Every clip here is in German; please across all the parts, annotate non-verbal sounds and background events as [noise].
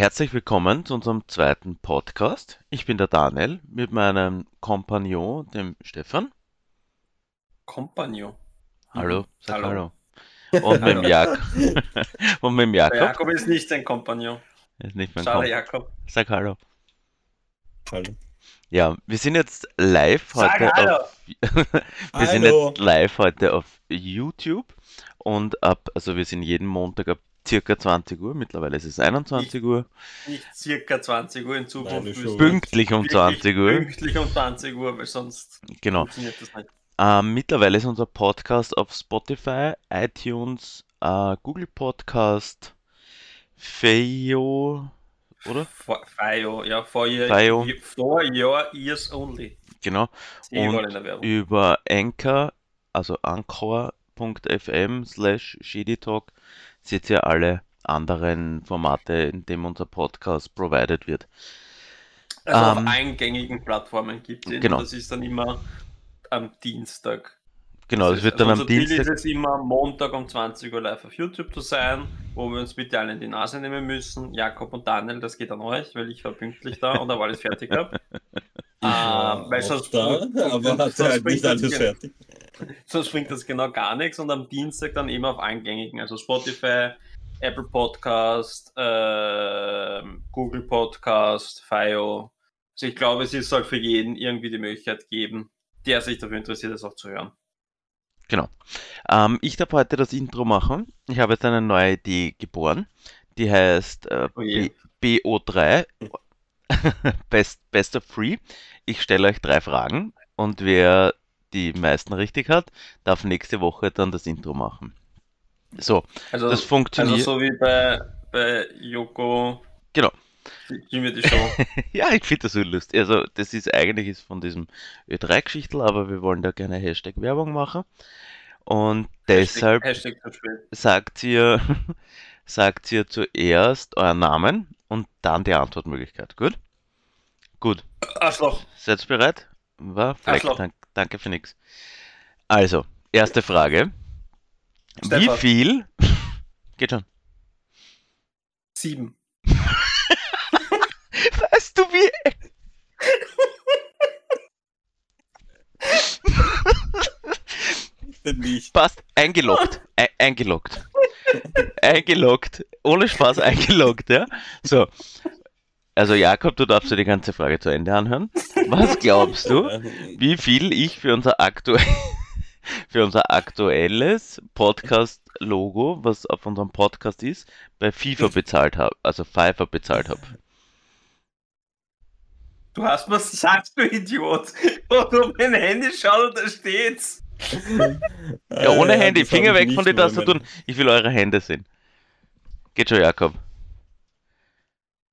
herzlich willkommen zu unserem zweiten Podcast. Ich bin der Daniel mit meinem Kompagnon, dem Stefan. Kompagnon. Hallo, sag Hallo. hallo. [laughs] Und mit dem Jak [laughs] Und mit dem Der Jakob. Jakob ist nicht ein Kompagnon. Ist nicht mein Schade, Kom Jakob. Sag hallo. Hallo. Ja, wir sind jetzt live Sag heute hallo. auf [laughs] Wir sind jetzt live heute auf YouTube und ab, also wir sind jeden Montag ab circa 20 Uhr, mittlerweile ist es 21 Uhr, Nicht circa 20 Uhr in Zukunft. Pünktlich um wirklich 20 Uhr, Pünktlich um 20 Uhr, weil sonst genau. funktioniert das nicht. Ähm, mittlerweile ist unser Podcast auf Spotify, iTunes, äh, Google Podcast, Feio, oder? For, FIO, ja, for your, FIO. for your ears only. Genau. Ich Und. Über Anchor, also anchor.fm slash sheditalk, seht ihr alle anderen Formate, in dem unser Podcast provided wird. Also ähm, auf eingängigen Plattformen gibt es genau. Das ist dann immer am Dienstag. Genau, das wird dann also am unser Ziel Dienstag. ist es immer, Montag um 20 Uhr live auf YouTube zu sein, wo wir uns bitte alle in die Nase nehmen müssen. Jakob und Daniel, das geht an euch, weil ich war pünktlich da und habe alles fertig gehabt. [laughs] Ich war Ah, weil auch sonst- da, aber sonst halt nicht das alles fertig. Sonst bringt das genau gar nichts und am Dienstag dann immer auf eingängigen, also Spotify, Apple Podcast, ähm, Google Podcast, FIO. Also ich glaube, es soll für jeden irgendwie die Möglichkeit geben, der sich dafür interessiert, es auch zu hören. Ähm, ich darf heute das Intro machen. Ich habe jetzt eine neue Idee geboren. Die heißt äh, Oh je. B BO3, [laughs] Best, Best of Three. Ich stelle euch drei Fragen und wer die meisten richtig hat, darf nächste Woche dann das Intro machen. So, Also, das also funktioniert. so wie bei, bei Yoko. Genau. Wir die Show. [laughs] Ja, ich finde das so lustig. Also, das ist eigentlich ist von diesem Ö3-Geschichtel, aber wir wollen da gerne Hashtag-Werbung machen. Und deshalb Hashtag, Hashtag sagt ihr, [laughs] sagt ihr zuerst euren Namen und dann die Antwortmöglichkeit. Gut? Gut. Arschloch. Seid ihr bereit? War frech, Arschloch. dank, danke für nix. Also, erste Frage. Wie Stefan. viel? [laughs] Geht schon. Sieben. [laughs] Weißt du wie? Nicht. Passt. Eingeloggt. Ein, eingeloggt. eingeloggt. Ohne Spaß eingeloggt, ja? So. Also Jakob, du darfst dir die ganze Frage zu Ende anhören. Was glaubst du, wie viel ich für unser aktuell [laughs] für unser aktuelles Podcast-Logo, was auf unserem Podcast ist, bei FIFA bezahlt habe, also FIFA bezahlt habe? Du hast mir gesagt, du Idiot. Und auf mein Handy schau, da steht's. Ja, ohne Äh, Handy, Finger weg von den Tastaturen. Ich will eure Hände sehen. Geht schon, Jakob.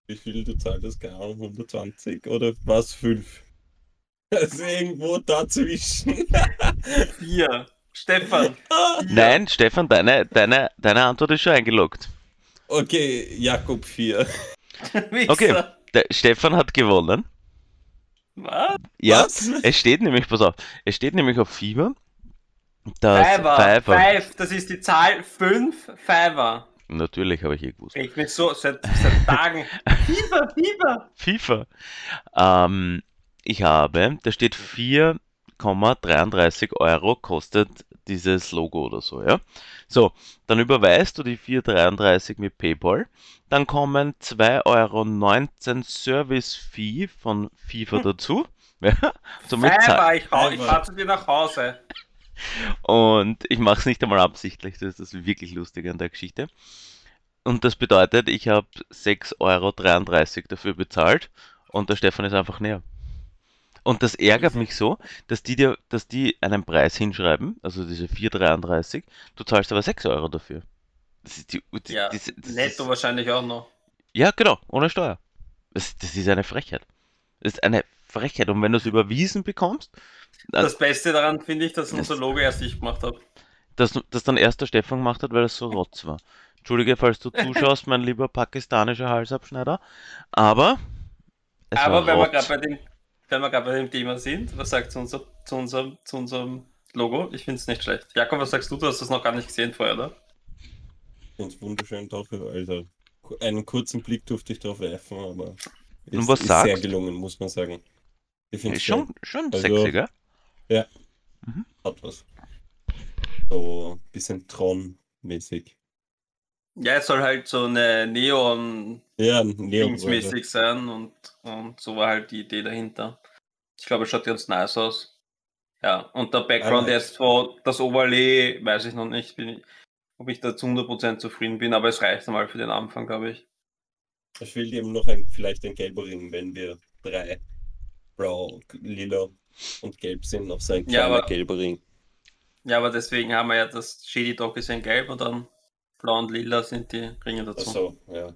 Wie viel du zahlst, keine Ahnung, 120 oder was? 5? Also irgendwo dazwischen. [laughs] Vier. Stefan. Vier. Nein, Stefan, deine, deine, deine Antwort ist schon eingeloggt. Okay, Jakob 4. [laughs] Wichser. Okay. Der Stefan hat gewonnen. Was? Ja, Was? es steht nämlich, pass auf, es steht nämlich auf Fieber, dass Fiver. Fiverr, Five. Das ist die Zahl fünf. Fiver. Natürlich habe ich eh gewusst, Ich bin so seit, seit Tagen. [laughs] Fieber, Fieber. FIFA. Ähm, ich habe, da steht 4,33 Euro kostet dieses Logo oder so, ja. So, dann überweist du die 4,33 mit PayPal, dann kommen 2,19 Euro Service-Fee von FIFA [laughs] dazu. Ja, somit Fiver. Ich, ich Fiver. fahr zu dir nach Hause. Und ich mache es nicht einmal absichtlich, das ist das wirklich Lustige an der Geschichte. Und das bedeutet, ich habe 6,33 Euro dafür bezahlt und der Stefan ist einfach näher. Und das ärgert mich so, dass die dir, dass die einen Preis hinschreiben, also diese 4,33, du zahlst aber 6 Euro dafür. Das ist die, die, Ja, diese- das netto ist, wahrscheinlich auch noch. ja, genau, ohne Steuer. Das, das ist eine Frechheit. Das ist eine Frechheit. Und wenn du es überwiesen bekommst, Das Beste daran finde ich, dass unser Logo erst ich gemacht habe. dass, dass dann erst der Stefan gemacht hat, weil es so [laughs] rotz war. Entschuldige, falls du zuschaust, mein lieber pakistanischer Halsabschneider. Aber es Aber war wenn wir rotz. gerade bei dem, wenn wir gerade bei dem Thema sind, was sagt zu, unser, zu, unserem, zu unserem Logo? Ich finde es nicht schlecht. Jakob, was sagst du? Du hast das noch gar nicht gesehen vorher, oder? Ganz wunderschön dafür, Alter. einen kurzen Blick durfte ich drauf werfen, aber Und ist, was ist sehr sagst? gelungen, muss man sagen. Ich finde Ist schon, schon Also- sexy, gell? Hat was. So ein bisschen Tron-mäßig. Ja, es soll halt so eine neon Ja, mäßig sein und, und so war halt die Idee dahinter. Ich glaube, es schaut ganz nice aus. Ja, und der Background jetzt zwar das Overlay, weiß ich noch nicht, bin ich, ob ich da zu 100% zufrieden bin, aber es reicht einmal für den Anfang, glaube ich. Es fehlt eben noch ein, vielleicht ein gelber Ring, wenn wir drei blau, lila und gelb sind, noch so ein Ja, kleiner aber- gelber Ring. Ja, aber deswegen haben wir ja das Shady Dog ist in gelb und dann blau und lila sind die Ringe dazu. Achso, ja.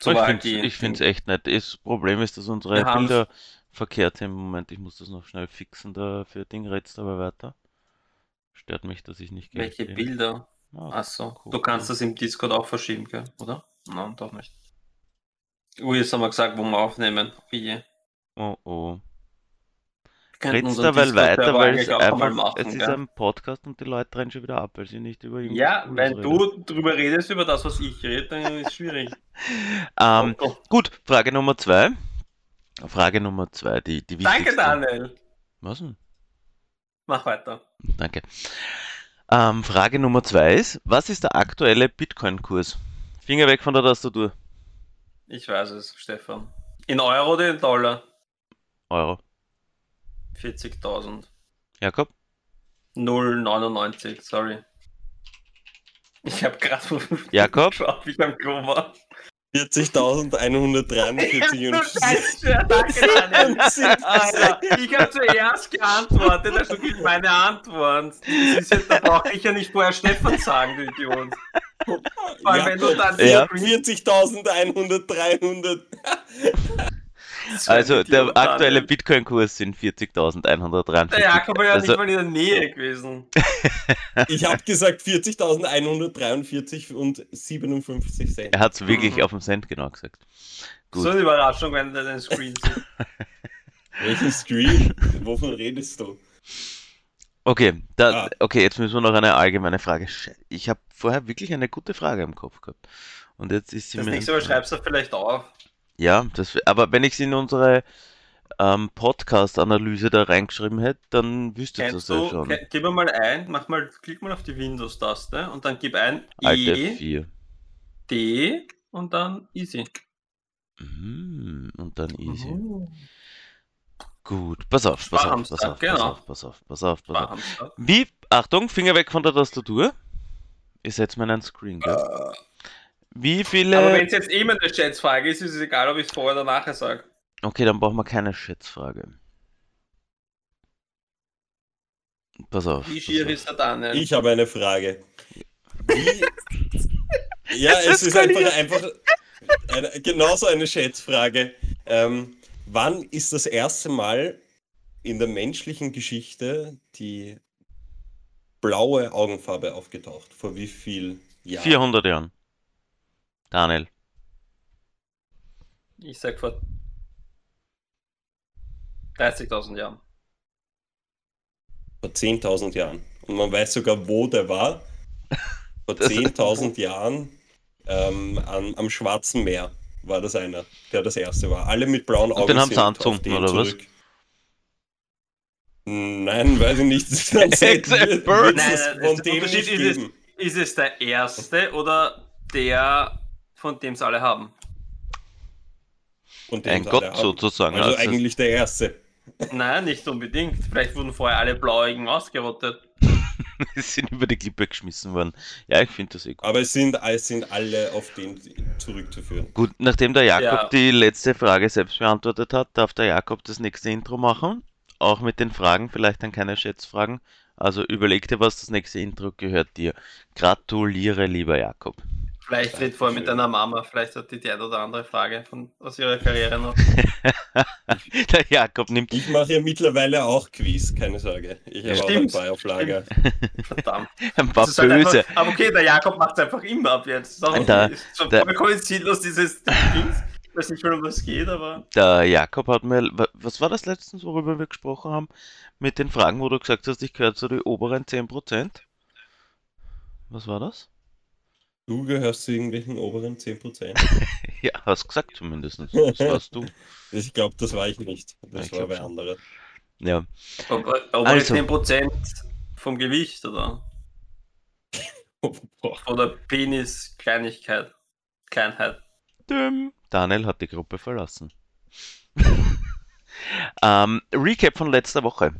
So ich finde es echt nett. Das Problem ist, dass unsere Wir haben's. Bilder verkehrt sind im Moment. Ich muss das noch schnell fixen. Da für Ding redst du aber weiter. Stört mich, dass ich nicht Welche bin. Bilder? Ah, Achso, cool. du kannst das im Discord auch verschieben, gell? oder? Nein, doch nicht. Ui, jetzt haben wir gesagt, wo wir aufnehmen. Wie? Oh oh. Redst dabei weiter, weil es einfach, machen, es ist gell? ein Podcast und die Leute drehen schon wieder ab, weil sie nicht über irgendwas Ja, wenn reden. du drüber redest, über das, was ich rede, dann ist es schwierig. [laughs] Ähm, Oh, oh. gut, Frage Nummer zwei. Frage Nummer zwei, die, die Danke, wichtigste. Daniel. Was denn? Mach weiter. Danke. Ähm, Frage Nummer zwei ist, was ist der aktuelle Bitcoin-Kurs? Finger weg von der Tastatur. Ich weiß es, Stefan. In Euro oder in Dollar? Euro. 40.000. Jakob? 0,99, sorry. Ich habe gerade [laughs] Jakob? geschaut, wie Klo war. 40.143 Du und [laughs] [laughs] ich habe zuerst geantwortet, also gibt meine Antwort. Jetzt, da brauche ich ja nicht vorher Stefan sagen, du Idiot. Vor allem, wenn du dann Ja. 40.100, 300. Also der aktuelle. Bitcoin-Kurs sind 40.143. Der Jakob war ja Also- nicht mal in der Nähe gewesen. [laughs] Ich habe gesagt 40.143 und 57 Cent. Er hat es wirklich Mhm. auf dem Cent genau gesagt. Gut. So eine Überraschung, wenn du den Screen siehst. [laughs] Welchen Stream? Wovon redest du? Okay, da, Ah. okay, jetzt müssen wir noch eine allgemeine Frage. Ich habe vorher wirklich eine gute Frage im Kopf gehabt. Und jetzt ist sie Das mir. nächste Mal schreibst du vielleicht auf. Ja, das, aber wenn ich sie in unsere ähm, Podcast-Analyse da reingeschrieben hätte, dann wüsste ich das ja schon. ke- gib mal ein, mach mal, klick mal auf die Windows-Taste und dann gib ein Alt E, F4. D und dann Easy. Mhm, und dann easy. Mhm. Gut, pass auf, pass auf, pass auf, pass genau. auf, pass auf, pass auf, pass auf. Wie, Achtung, Finger weg von der Tastatur. Ich setze mir einen Screen, gell? Wie viele. Aber wenn es jetzt eben eine Schätzfrage ist, ist es egal, ob ich es vorher oder nachher sage. Okay, dann brauchen wir keine Schätzfrage. Pass auf. Wie schier ist der Daniel? Ich habe eine Frage. Wie? [laughs] Ja, Es es ist einfach, einfach eine, genauso eine Schätzfrage. Ähm, wann ist das erste Mal in der menschlichen Geschichte die blaue Augenfarbe aufgetaucht? Vor wie viel Jahren? 400 Jahren. Daniel. Ich sag vor 30.000 Jahren. Vor 10.000 Jahren. Und man weiß sogar, wo der war. Vor Das- 10.000 Jahren ähm, am, am Schwarzen Meer war das einer, der das erste war. Alle mit blauen Augen. den haben sie sind auf anzünden, den oder was? zurück. Nein, weiß ich nicht. [laughs] Dann Except Bird. Nein, von dem nicht ist es-. Ist es der erste oder der, von dem es alle haben? Von dem Ein sie Gott sozusagen. Also Also, eigentlich der erste. [laughs] Nein, nicht unbedingt. Vielleicht wurden vorher alle Blauigen ausgerottet. [laughs] sind über die Klippe geschmissen worden. Ja, ich finde das eh gut. Aber es sind, es sind alle auf den zurückzuführen. Gut, nachdem der Jakob Ja. die letzte Frage selbst beantwortet hat, darf der Jakob das nächste Intro machen. Auch mit den Fragen, vielleicht dann keine Schätzfragen. Also überleg dir was, das nächste Intro gehört dir. Gratuliere, lieber Jakob. Vielleicht red vorher mit deiner Mama. Vielleicht hat die die eine oder andere Frage von, aus ihrer Karriere noch. [laughs] der Jakob nimmt. Ich mache ja mittlerweile auch Quiz, keine Sorge. Ich habe auch ein Stimmt, paar auf Lager. Verdammt. [laughs] Ein paar Das ist halt böse. Einfach, aber okay, der Jakob macht es einfach immer ab jetzt. Okay. Da- ist schon da- vollkommen sinnlos, dieses Dings. Ich weiß nicht mehr, um was es geht, aber. Der Jakob hat mir, wa- was war das letztens, worüber wir gesprochen haben, mit den Fragen, wo du gesagt hast, ich gehöre zu den oberen 10%? Was war das? Du gehörst zu irgendwelchen oberen 10%. [laughs] Ja, hast gesagt zumindest. Das warst du. [laughs] Ich glaube, das war ich nicht. Das Ich war bei anderen. Ja. Aber, aber Also. 10% vom Gewicht, oder? [laughs] Boah. Oder Penis-Kleinigkeit. Kleinheit. Düm. Daniel hat die Gruppe verlassen. ähm, Recap von letzter Woche.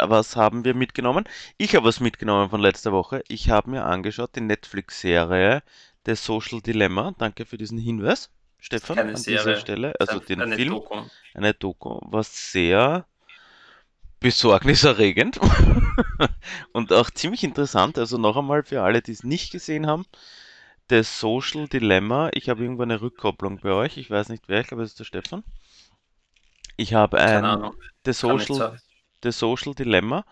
Was haben wir mitgenommen? Ich habe was mitgenommen von letzter Woche. Ich habe mir angeschaut die Netflix-Serie The Social Dilemma. Danke für diesen Hinweis, Stefan, Keine an Serie. dieser Stelle. Also den eine Film, Doku. eine Doku, war sehr besorgniserregend [laughs] und auch ziemlich interessant. Also noch einmal für alle, die es nicht gesehen haben. The Social Dilemma. Ich habe irgendwo eine Rückkopplung bei euch. Ich weiß nicht wer, ich glaube, es ist der Stefan. Ich habe ein. The Social. The Social Dilemma.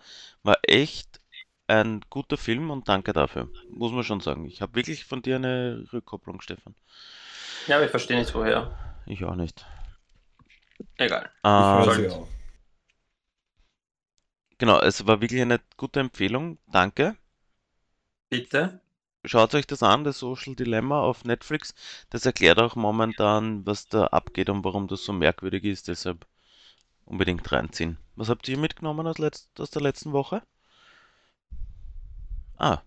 War echt ein guter Film und danke dafür. Muss man schon sagen. Ich habe wirklich von dir eine Rückkopplung, Stefan. Ja, aber ich verstehe nicht woher. Ich auch nicht. Egal. Ähm, auch. genau, es war wirklich eine gute Empfehlung. Danke. Bitte? Schaut euch das an, das Social Dilemma auf Netflix. Das erklärt auch momentan, was da abgeht und warum das so merkwürdig ist. Deshalb unbedingt reinziehen. Was habt ihr mitgenommen aus, letzt, aus der letzten Woche? Ah,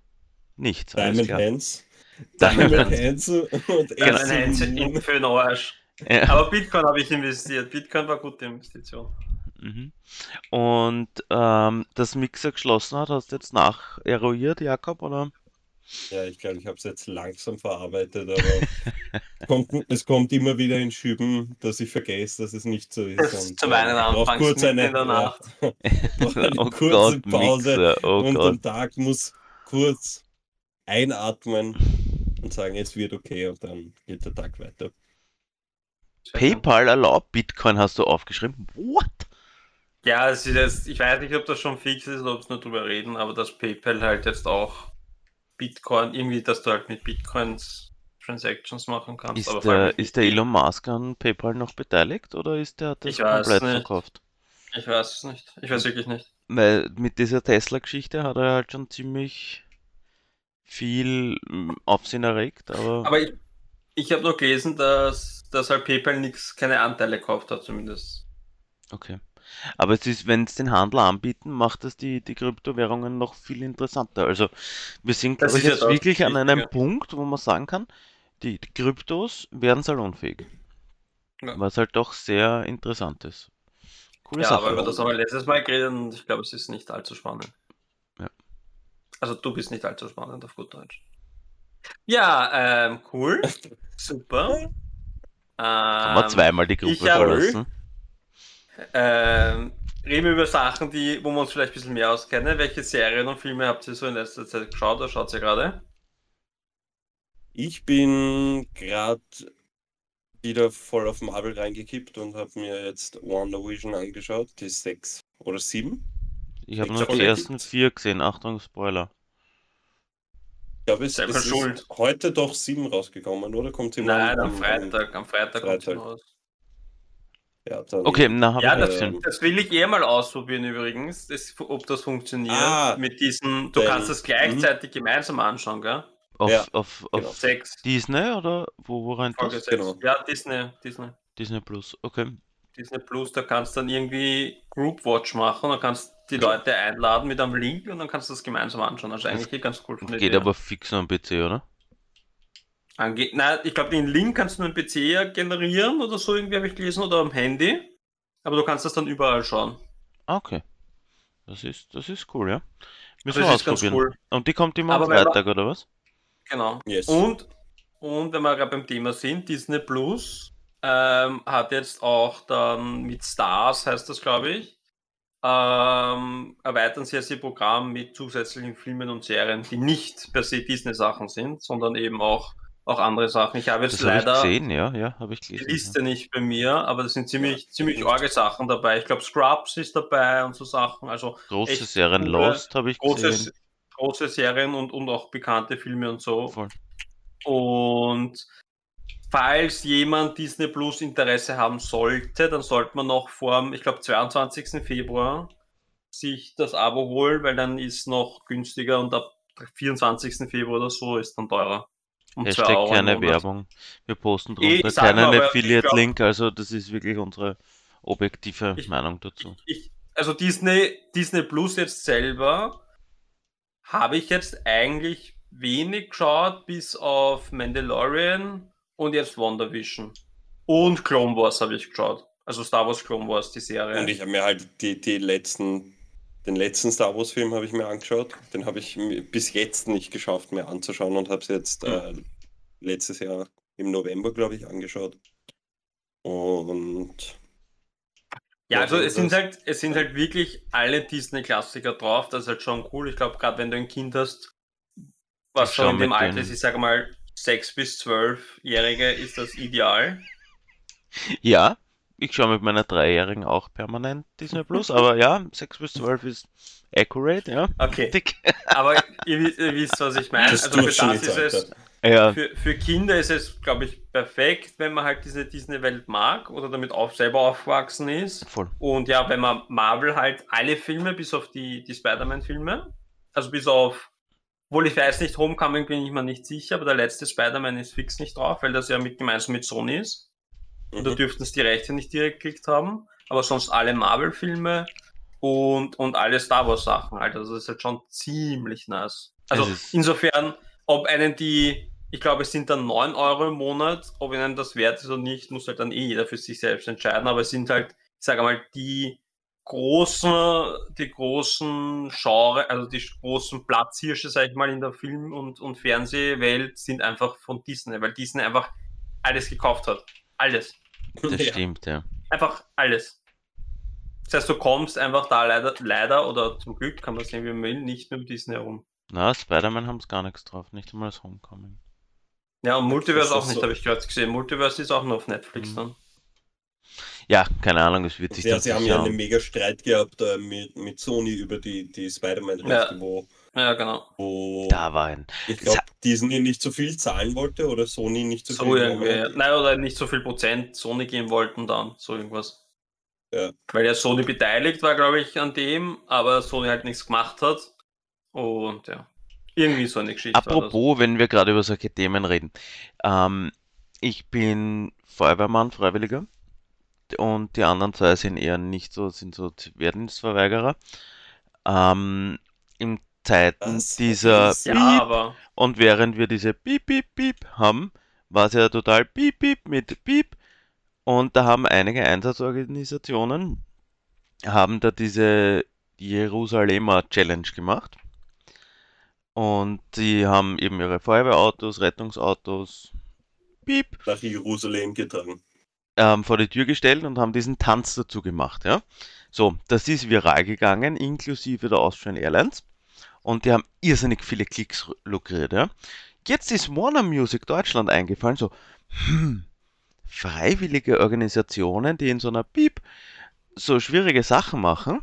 nichts. Diamond klar. Hands. [laughs] Diamond Diamond Hands. Hands und Ja, Genau. für den Arsch. Ja. Aber Bitcoin habe ich investiert. Bitcoin war gute Investition. Mhm. Und ähm, das Mixer geschlossen hat, hast du jetzt nach eruiert, Jakob, oder? Ja, ich glaube, ich habe es jetzt langsam verarbeitet, aber kommt, es kommt immer wieder in Schüben, dass ich vergesse, dass es nicht so ist. Das und, zum äh, einen brauch anfangs kurz eine, in der Nacht. [laughs] [laughs] Eine Oh kurze Gott, Pause oh und Gott. am Tag muss kurz einatmen und sagen, es wird okay und dann geht der Tag weiter. PayPal erlaubt Bitcoin, hast du aufgeschrieben. What? Ja, es ist jetzt, ich weiß nicht, ob das schon fix ist oder ob es nur drüber reden, aber dass PayPal halt jetzt auch Bitcoin, irgendwie, dass du halt mit Bitcoins Transactions machen kannst. Ist der, ist der Elon Musk an PayPal noch beteiligt oder ist der das Ich weiß komplett nicht. verkauft? Ich weiß es nicht. Ich weiß wirklich nicht. Weil mit dieser Tesla-Geschichte hat er halt schon ziemlich viel mm, Aufsehen erregt, aber Aber ich, ich habe nur gelesen, dass, dass halt PayPal nichts, keine Anteile gekauft hat, zumindest. okay. Aber es ist, wenn es den Handel anbieten, macht das die, die Kryptowährungen noch viel interessanter. Also wir sind, glaube ich, ja jetzt das wirklich an einem. Punkt, wo man sagen kann, die, die Kryptos werden salonfähig. Ja. Was halt doch sehr interessant ist. Coole Ja, Sache. aber über das haben wir letztes Mal geredet und ich glaube, es ist nicht allzu spannend. Ja. Also du bist nicht allzu spannend auf gut Deutsch. Ja, ähm, cool. [laughs] Super. Ähm, Haben wir zweimal die Gruppe verlassen. Ähm, reden wir über Sachen, die, wo wir uns vielleicht ein bisschen mehr auskennen. Welche Serien und Filme habt ihr so in letzter Zeit geschaut oder schaut ihr gerade? Ich bin gerade wieder voll auf Marvel reingekippt und habe mir jetzt WandaVision angeschaut, die sechs oder sieben. Ich habe nur die ersten vier gesehen. Achtung, Spoiler. Ich glaube, es, es schuld. ist heute doch sieben rausgekommen, oder? Kommt sie Nein, am Freitag. Am Freitag kommt sie Freitag. raus. Ja, dann Okay, na, Ja, das, das will ich eher mal ausprobieren übrigens, das, ob das funktioniert. Ah, mit diesen, du denn- kannst das gleichzeitig gemeinsam anschauen, gell? Auf, Ja, auf, genau. auf. Disney oder wo, wo rein Folge das? Genau. Ja, Disney, Disney. Disney Plus, okay. Disney Plus, da kannst du dann irgendwie Group Watch machen und kannst die Leute einladen mit einem Link und dann kannst du das gemeinsam anschauen. Also eigentlich eh ganz cool. Geht Idee. aber fix am PC, oder? Ange Nein, ich glaube, den Link kannst du nur im PC generieren oder so, irgendwie habe ich gelesen, oder am Handy. Aber du kannst das dann überall schauen. Ah, okay. Das ist, das ist cool, ja. Müssen Das wir ist ganz ausprobieren. cool. Und die kommt immer am Freitag, oder was? Genau. Yes. Und, und wenn wir gerade beim Thema sind, Disney Plus ähm, hat jetzt auch dann mit Stars, heißt das, glaube ich, ähm, erweitern sie jetzt ihr Programm mit zusätzlichen Filmen und Serien, die nicht per se Disney-Sachen sind, sondern eben auch, auch andere Sachen. Ich habe jetzt Das leider gesehen, ja, ja, habe ich die gelesen. Liste nicht bei mir, aber das sind ziemlich, Ja, ziemlich arge Sachen dabei. Ich glaube, Scrubs ist dabei und so Sachen. Also Große Serien, coole, Lost habe ich große, gesehen. große Serien und, und auch bekannte Filme und so. Voll. Und falls jemand Disney Plus Interesse haben sollte, dann sollte man noch vor, dem, ich glaube, 22. Februar sich das Abo holen, weil dann ist noch günstiger und ab 24. Februar oder so ist dann teurer. Um Hashtag 2 Euro im keine. Werbung. Wir posten drunter ich keinen Affiliate-Link, also das ist wirklich unsere objektive Ich- Meinung dazu. Ich, also Disney, Disney Plus jetzt selber habe ich jetzt eigentlich wenig geschaut, bis auf Mandalorian und jetzt WandaVision. Und Clone Wars habe ich geschaut. Also Star Wars Clone Wars, die Serie. Und ich habe mir halt die, die letzten, den letzten Star Wars Film habe ich mir angeschaut. Den habe ich bis jetzt nicht geschafft, mir anzuschauen und habe es jetzt äh, letztes Jahr im November, glaube ich, angeschaut. Und Ja, also es sind halt, es sind halt wirklich alle Disney-Klassiker drauf. Das ist halt schon cool. Ich glaube, gerade wenn du ein Kind hast, was schau in dem Alter ist, ich sage mal, 6 bis 12-Jährige, ist das ideal. Ja, ich schaue mit meiner Dreijährigen auch permanent Disney Plus, aber ja, 6 bis 12 ist accurate, ja. Okay, Dick. [laughs] aber ihr, wisst- ihr wisst, was ich meine. Das Also für das ist es, Ja, für, für Kinder ist es, glaube ich, perfekt, wenn man halt diese Disney-Welt mag oder damit auch selber aufgewachsen ist. voll. Und ja, wenn man Marvel halt alle Filme, bis auf die, die Spider-Man-Filme, also bis auf, obwohl ich weiß nicht, Homecoming bin ich mir nicht sicher, aber der letzte Spider-Man ist fix nicht drauf, weil das ja mit, gemeinsam mit Sony ist. Und da Mhm. dürften es die Rechte nicht direkt gekriegt haben. Aber sonst alle Marvel-Filme und, und alle Star Wars-Sachen halt. Also das ist halt schon ziemlich nice. Also insofern, ob einen die, ich glaube, es sind dann 9 Euro im Monat, ob ihnen das wert ist oder nicht, muss halt dann eh jeder für sich selbst entscheiden. Aber es sind halt, ich sage mal, die großen, die großen Genre, also die großen Platzhirsche, sag ich mal, in der Film- und, und Fernsehwelt sind einfach von Disney, weil Disney einfach alles gekauft hat. Alles. Das Ja. stimmt, ja. Einfach alles. Das heißt, du kommst einfach da leider, leider oder zum Glück, kann man sehen, wie man will, nicht mit Disney herum. Na, Spider-Man haben es gar nichts drauf, nicht einmal das Homecoming. Ja, und Multiverse auch nicht, so- habe ich gerade gesehen. Multiverse ist auch nur auf Netflix Mhm. dann. Ja, keine Ahnung, es wird sich Ja, dann sie haben ja einen mega Streit gehabt äh, mit, mit Sony über die, die Spider-Man-Rechte, Ja. wo, Ja, genau. wo Da war ein. ich glaube, Disney nicht so viel zahlen wollte oder Sony nicht so So viel. irgendwie. Ja. Nein, oder nicht so viel Prozent Sony geben wollten dann, so irgendwas. Ja. Weil ja Sony beteiligt war, glaube ich, an dem, aber Sony halt nichts gemacht hat. Und ja. Irgendwie so eine Geschichte. Apropos, wenn wir gerade über solche Themen reden. Ähm, ich bin Feuerwehrmann, Freiwilliger. Und die anderen zwei sind eher nicht so, sind so Wehrdienstverweigerer. Ähm, in Zeiten Was? dieser Das ist- Piep Ja, aber und während wir diese Piep, Piep, Piep haben, war es ja total Piep, Piep mit Piep. Und da haben einige Einsatzorganisationen, haben da diese Jerusalemer Challenge gemacht. Und die haben eben ihre Feuerwehrautos, Rettungsautos, Piep, nach Jerusalem getragen. ähm, vor die Tür gestellt und haben diesen Tanz dazu gemacht, ja. So, das ist viral gegangen, inklusive der Austrian Airlines. Und die haben irrsinnig viele Klicks lukriert, ja. Jetzt ist Warner Music Deutschland eingefallen, so, hm, freiwillige Organisationen, die in so einer Piep so schwierige Sachen machen,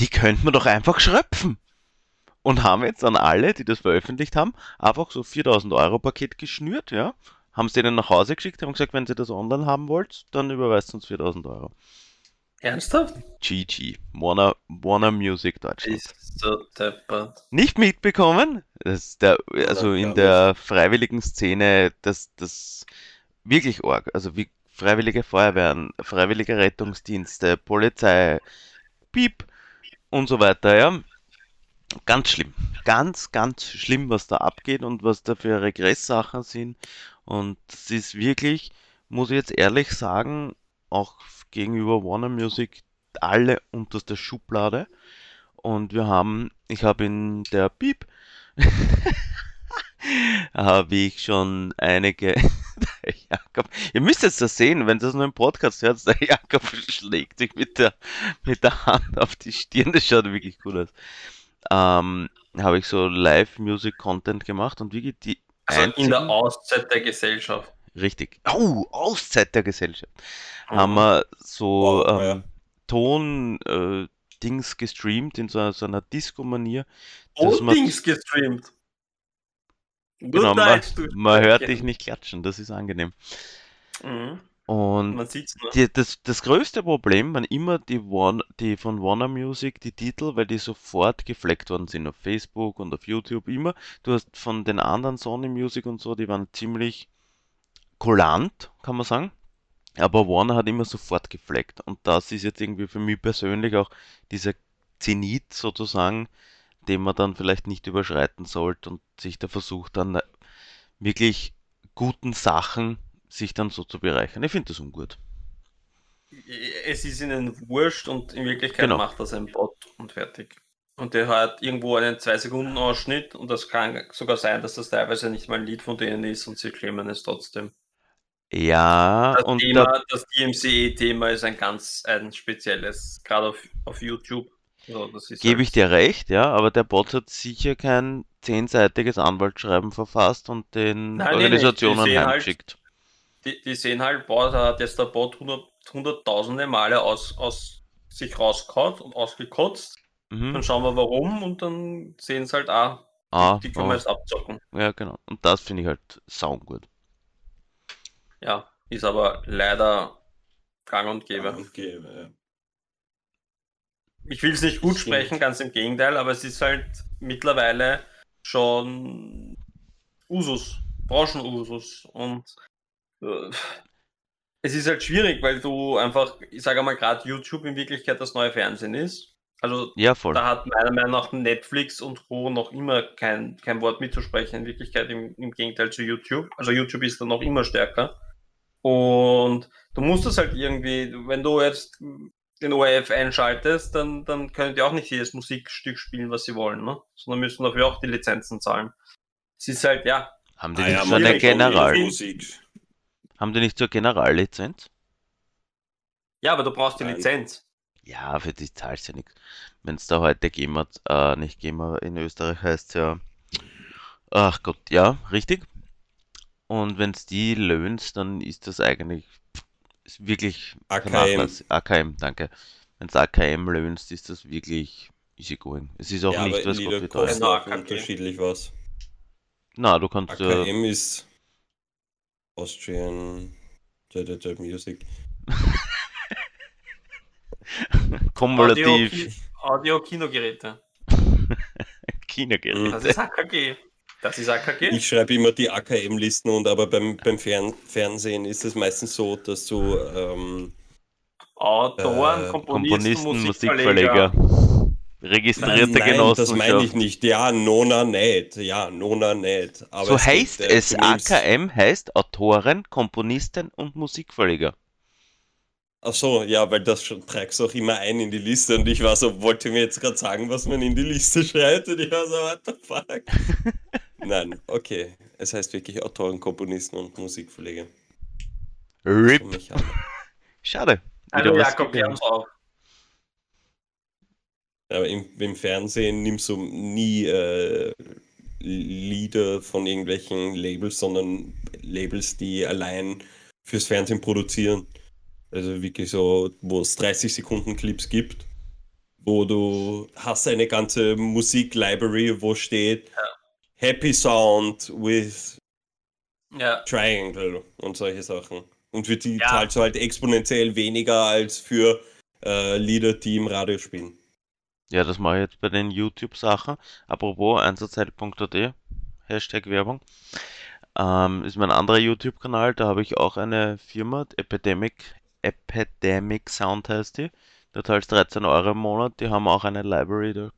die könnten wir doch einfach schröpfen. Und haben jetzt an alle, die das veröffentlicht haben, einfach so 4000 Euro Paket geschnürt, ja. Haben es denen nach Hause geschickt, haben gesagt, wenn ihr das online haben wollt, dann überweist uns 4000 Euro. Ernsthaft? GG. Warner, Warner Music Deutschland. Ist so deppert. Nicht mitbekommen? Das der, also in der freiwilligen Szene, das, das wirklich arg. Also wie freiwillige Feuerwehren, freiwillige Rettungsdienste, Polizei, Piep und so weiter, ja. Ganz schlimm. Ganz, ganz schlimm, was da abgeht und was da für Regresssachen sind. Und es ist wirklich, muss ich jetzt ehrlich sagen, auch gegenüber Warner Music alle unterste Schublade. Und wir haben, ich habe in der Piep, [laughs] habe ich schon einige, der [laughs] Jakob, ihr müsst jetzt das sehen, wenn das nur im Podcast hört, der Jakob schlägt sich mit der, mit der Hand auf die Stirn, das schaut wirklich gut aus. Ähm, habe ich so Live-Music-Content gemacht und wirklich die Also in der einzigen- Auszeit der Gesellschaft. Richtig. Oh, Auszeit der Gesellschaft. Mhm. Haben wir so Wow, ähm, Ton äh, Dings gestreamt in so, einer- so einer Disco-Manier. dass Und man- Dings gestreamt. Gut Genau, man, man hört dich nicht klatschen, das ist angenehm. Mhm. Und Man sieht's nur. die, das, das größte Problem waren immer die, Warn, die von Warner Music, die Titel, weil die sofort gefleckt worden sind auf Facebook und auf YouTube immer. Du hast von den anderen Sony Music und so, die waren ziemlich kulant, kann man sagen. Aber Warner hat immer sofort gefleckt. Und das ist jetzt irgendwie für mich persönlich auch dieser Zenit sozusagen, den man dann vielleicht nicht überschreiten sollte und sich da versucht dann wirklich guten Sachen sich dann so zu bereichern. Ich finde das ungut. Es ist ihnen wurscht und in Wirklichkeit Genau. macht das ein Bot und fertig. Und der hat irgendwo einen 2-Sekunden-Ausschnitt und das kann sogar sein, dass das teilweise nicht mal ein Lied von denen ist und sie claimen es trotzdem. Ja, Das, und da, Thema, das DMCA-Thema ist ein ganz ein spezielles, gerade auf, auf YouTube. Ist gebe halt- ich dir recht, ja, aber der Bot hat sicher kein zehnseitiges Anwaltsschreiben verfasst und den Nein, nee. Organisationen sehen halt- heimgeschickt. die, die sehen halt, boah, da hat jetzt der Bot hundert, hunderttausende Male aus, aus sich rausgehauen und ausgekotzt. Mhm. Dann schauen wir warum und dann sehen sie halt, ah, Ah, die können wir jetzt abzocken. ja, genau. Und das finde ich halt saugut. Ja, ist aber leider gang und gäbe. Und gäbe, ja. Ich will es nicht gut Stimmt. sprechen, ganz im Gegenteil, aber es ist halt mittlerweile schon Usus, Branchenusus. Und äh, es ist halt schwierig, weil du einfach, ich sage mal, gerade YouTube in Wirklichkeit das neue Fernsehen ist. Also Ja, voll. da hat meiner Meinung nach Netflix und Co. noch immer kein, kein Wort mitzusprechen, in Wirklichkeit im, im Gegenteil zu YouTube. Also YouTube ist da noch immer stärker. Und du musst das halt irgendwie, wenn du jetzt den ORF einschaltest, dann, dann können die auch nicht jedes Musikstück spielen, was sie wollen, ne? sondern müssen dafür auch die Lizenzen zahlen. Es ist halt, ja, Haben die Ah nicht ja, so eine General, Musik. haben die nicht so eine Generallizenz? ja, aber du brauchst die Nein. Lizenz. Ja, für die zahlst du ja nichts. Wenn es da heute GEMA, äh, nicht GEMA, in Österreich heißt ja, ach Gott, ja, richtig. Und wenn es die löhnst, dann ist das eigentlich ist wirklich AKM. AKM, danke. Wenn es AKM löhnst, ist das wirklich easy going. Es ist auch Ja, nicht, was Gott auch AKG. unterschiedlich was. Na, du kannst äh, AKM ist Austrian da, da, da Music. [laughs] kumulativ Audio-Kinogeräte. [laughs] Kinogeräte. Das ist AKG. Das ist AKG. Ich schreibe immer die AKM-Listen und aber beim, beim Fern Fernsehen ist es meistens so, dass du ähm, Autoren, Äh, Komponisten, Komponisten, Musikverleger. Musikverleger, registrierte Nein, das meine ich Genossenschaft. nicht. Ja, Nona nicht. Ja, Nona nicht. Aber So es gibt, heißt äh, es, AKM heißt Autoren, Komponisten und Musikverleger. Ach so, ja, weil das schon tragst du auch immer ein in die Liste und ich war so, wollte mir jetzt gerade sagen, was man in die Liste [laughs] schreibt und ich war so, what the fuck? [laughs] Nein, okay. Es heißt wirklich Autoren, Komponisten und Musikverleger. RIP. Für mich an. Schade. Also Jakob, wir gelernt. haben's auch. Aber im, im Fernsehen nimmst du nie äh, Lieder von irgendwelchen Labels, sondern Labels, die allein fürs Fernsehen produzieren. Also wirklich so, wo es 30 Sekunden Clips gibt, wo du hast eine ganze Musik-Library, wo steht Happy Sound with Ja, Triangle und solche Sachen. Und für die Ja. zahlst du halt exponentiell weniger als für äh, Lieder, die im Radio spielen. Ja, das mache ich jetzt bei den YouTube-Sachen. Apropos einsatzheit.at, Hashtag Werbung. Ähm, ist mein anderer YouTube-Kanal, da habe ich auch eine Firma, Epidemic, Epidemic Sound heißt die. Da zahlst 13 Euro im Monat, die haben auch eine Library, da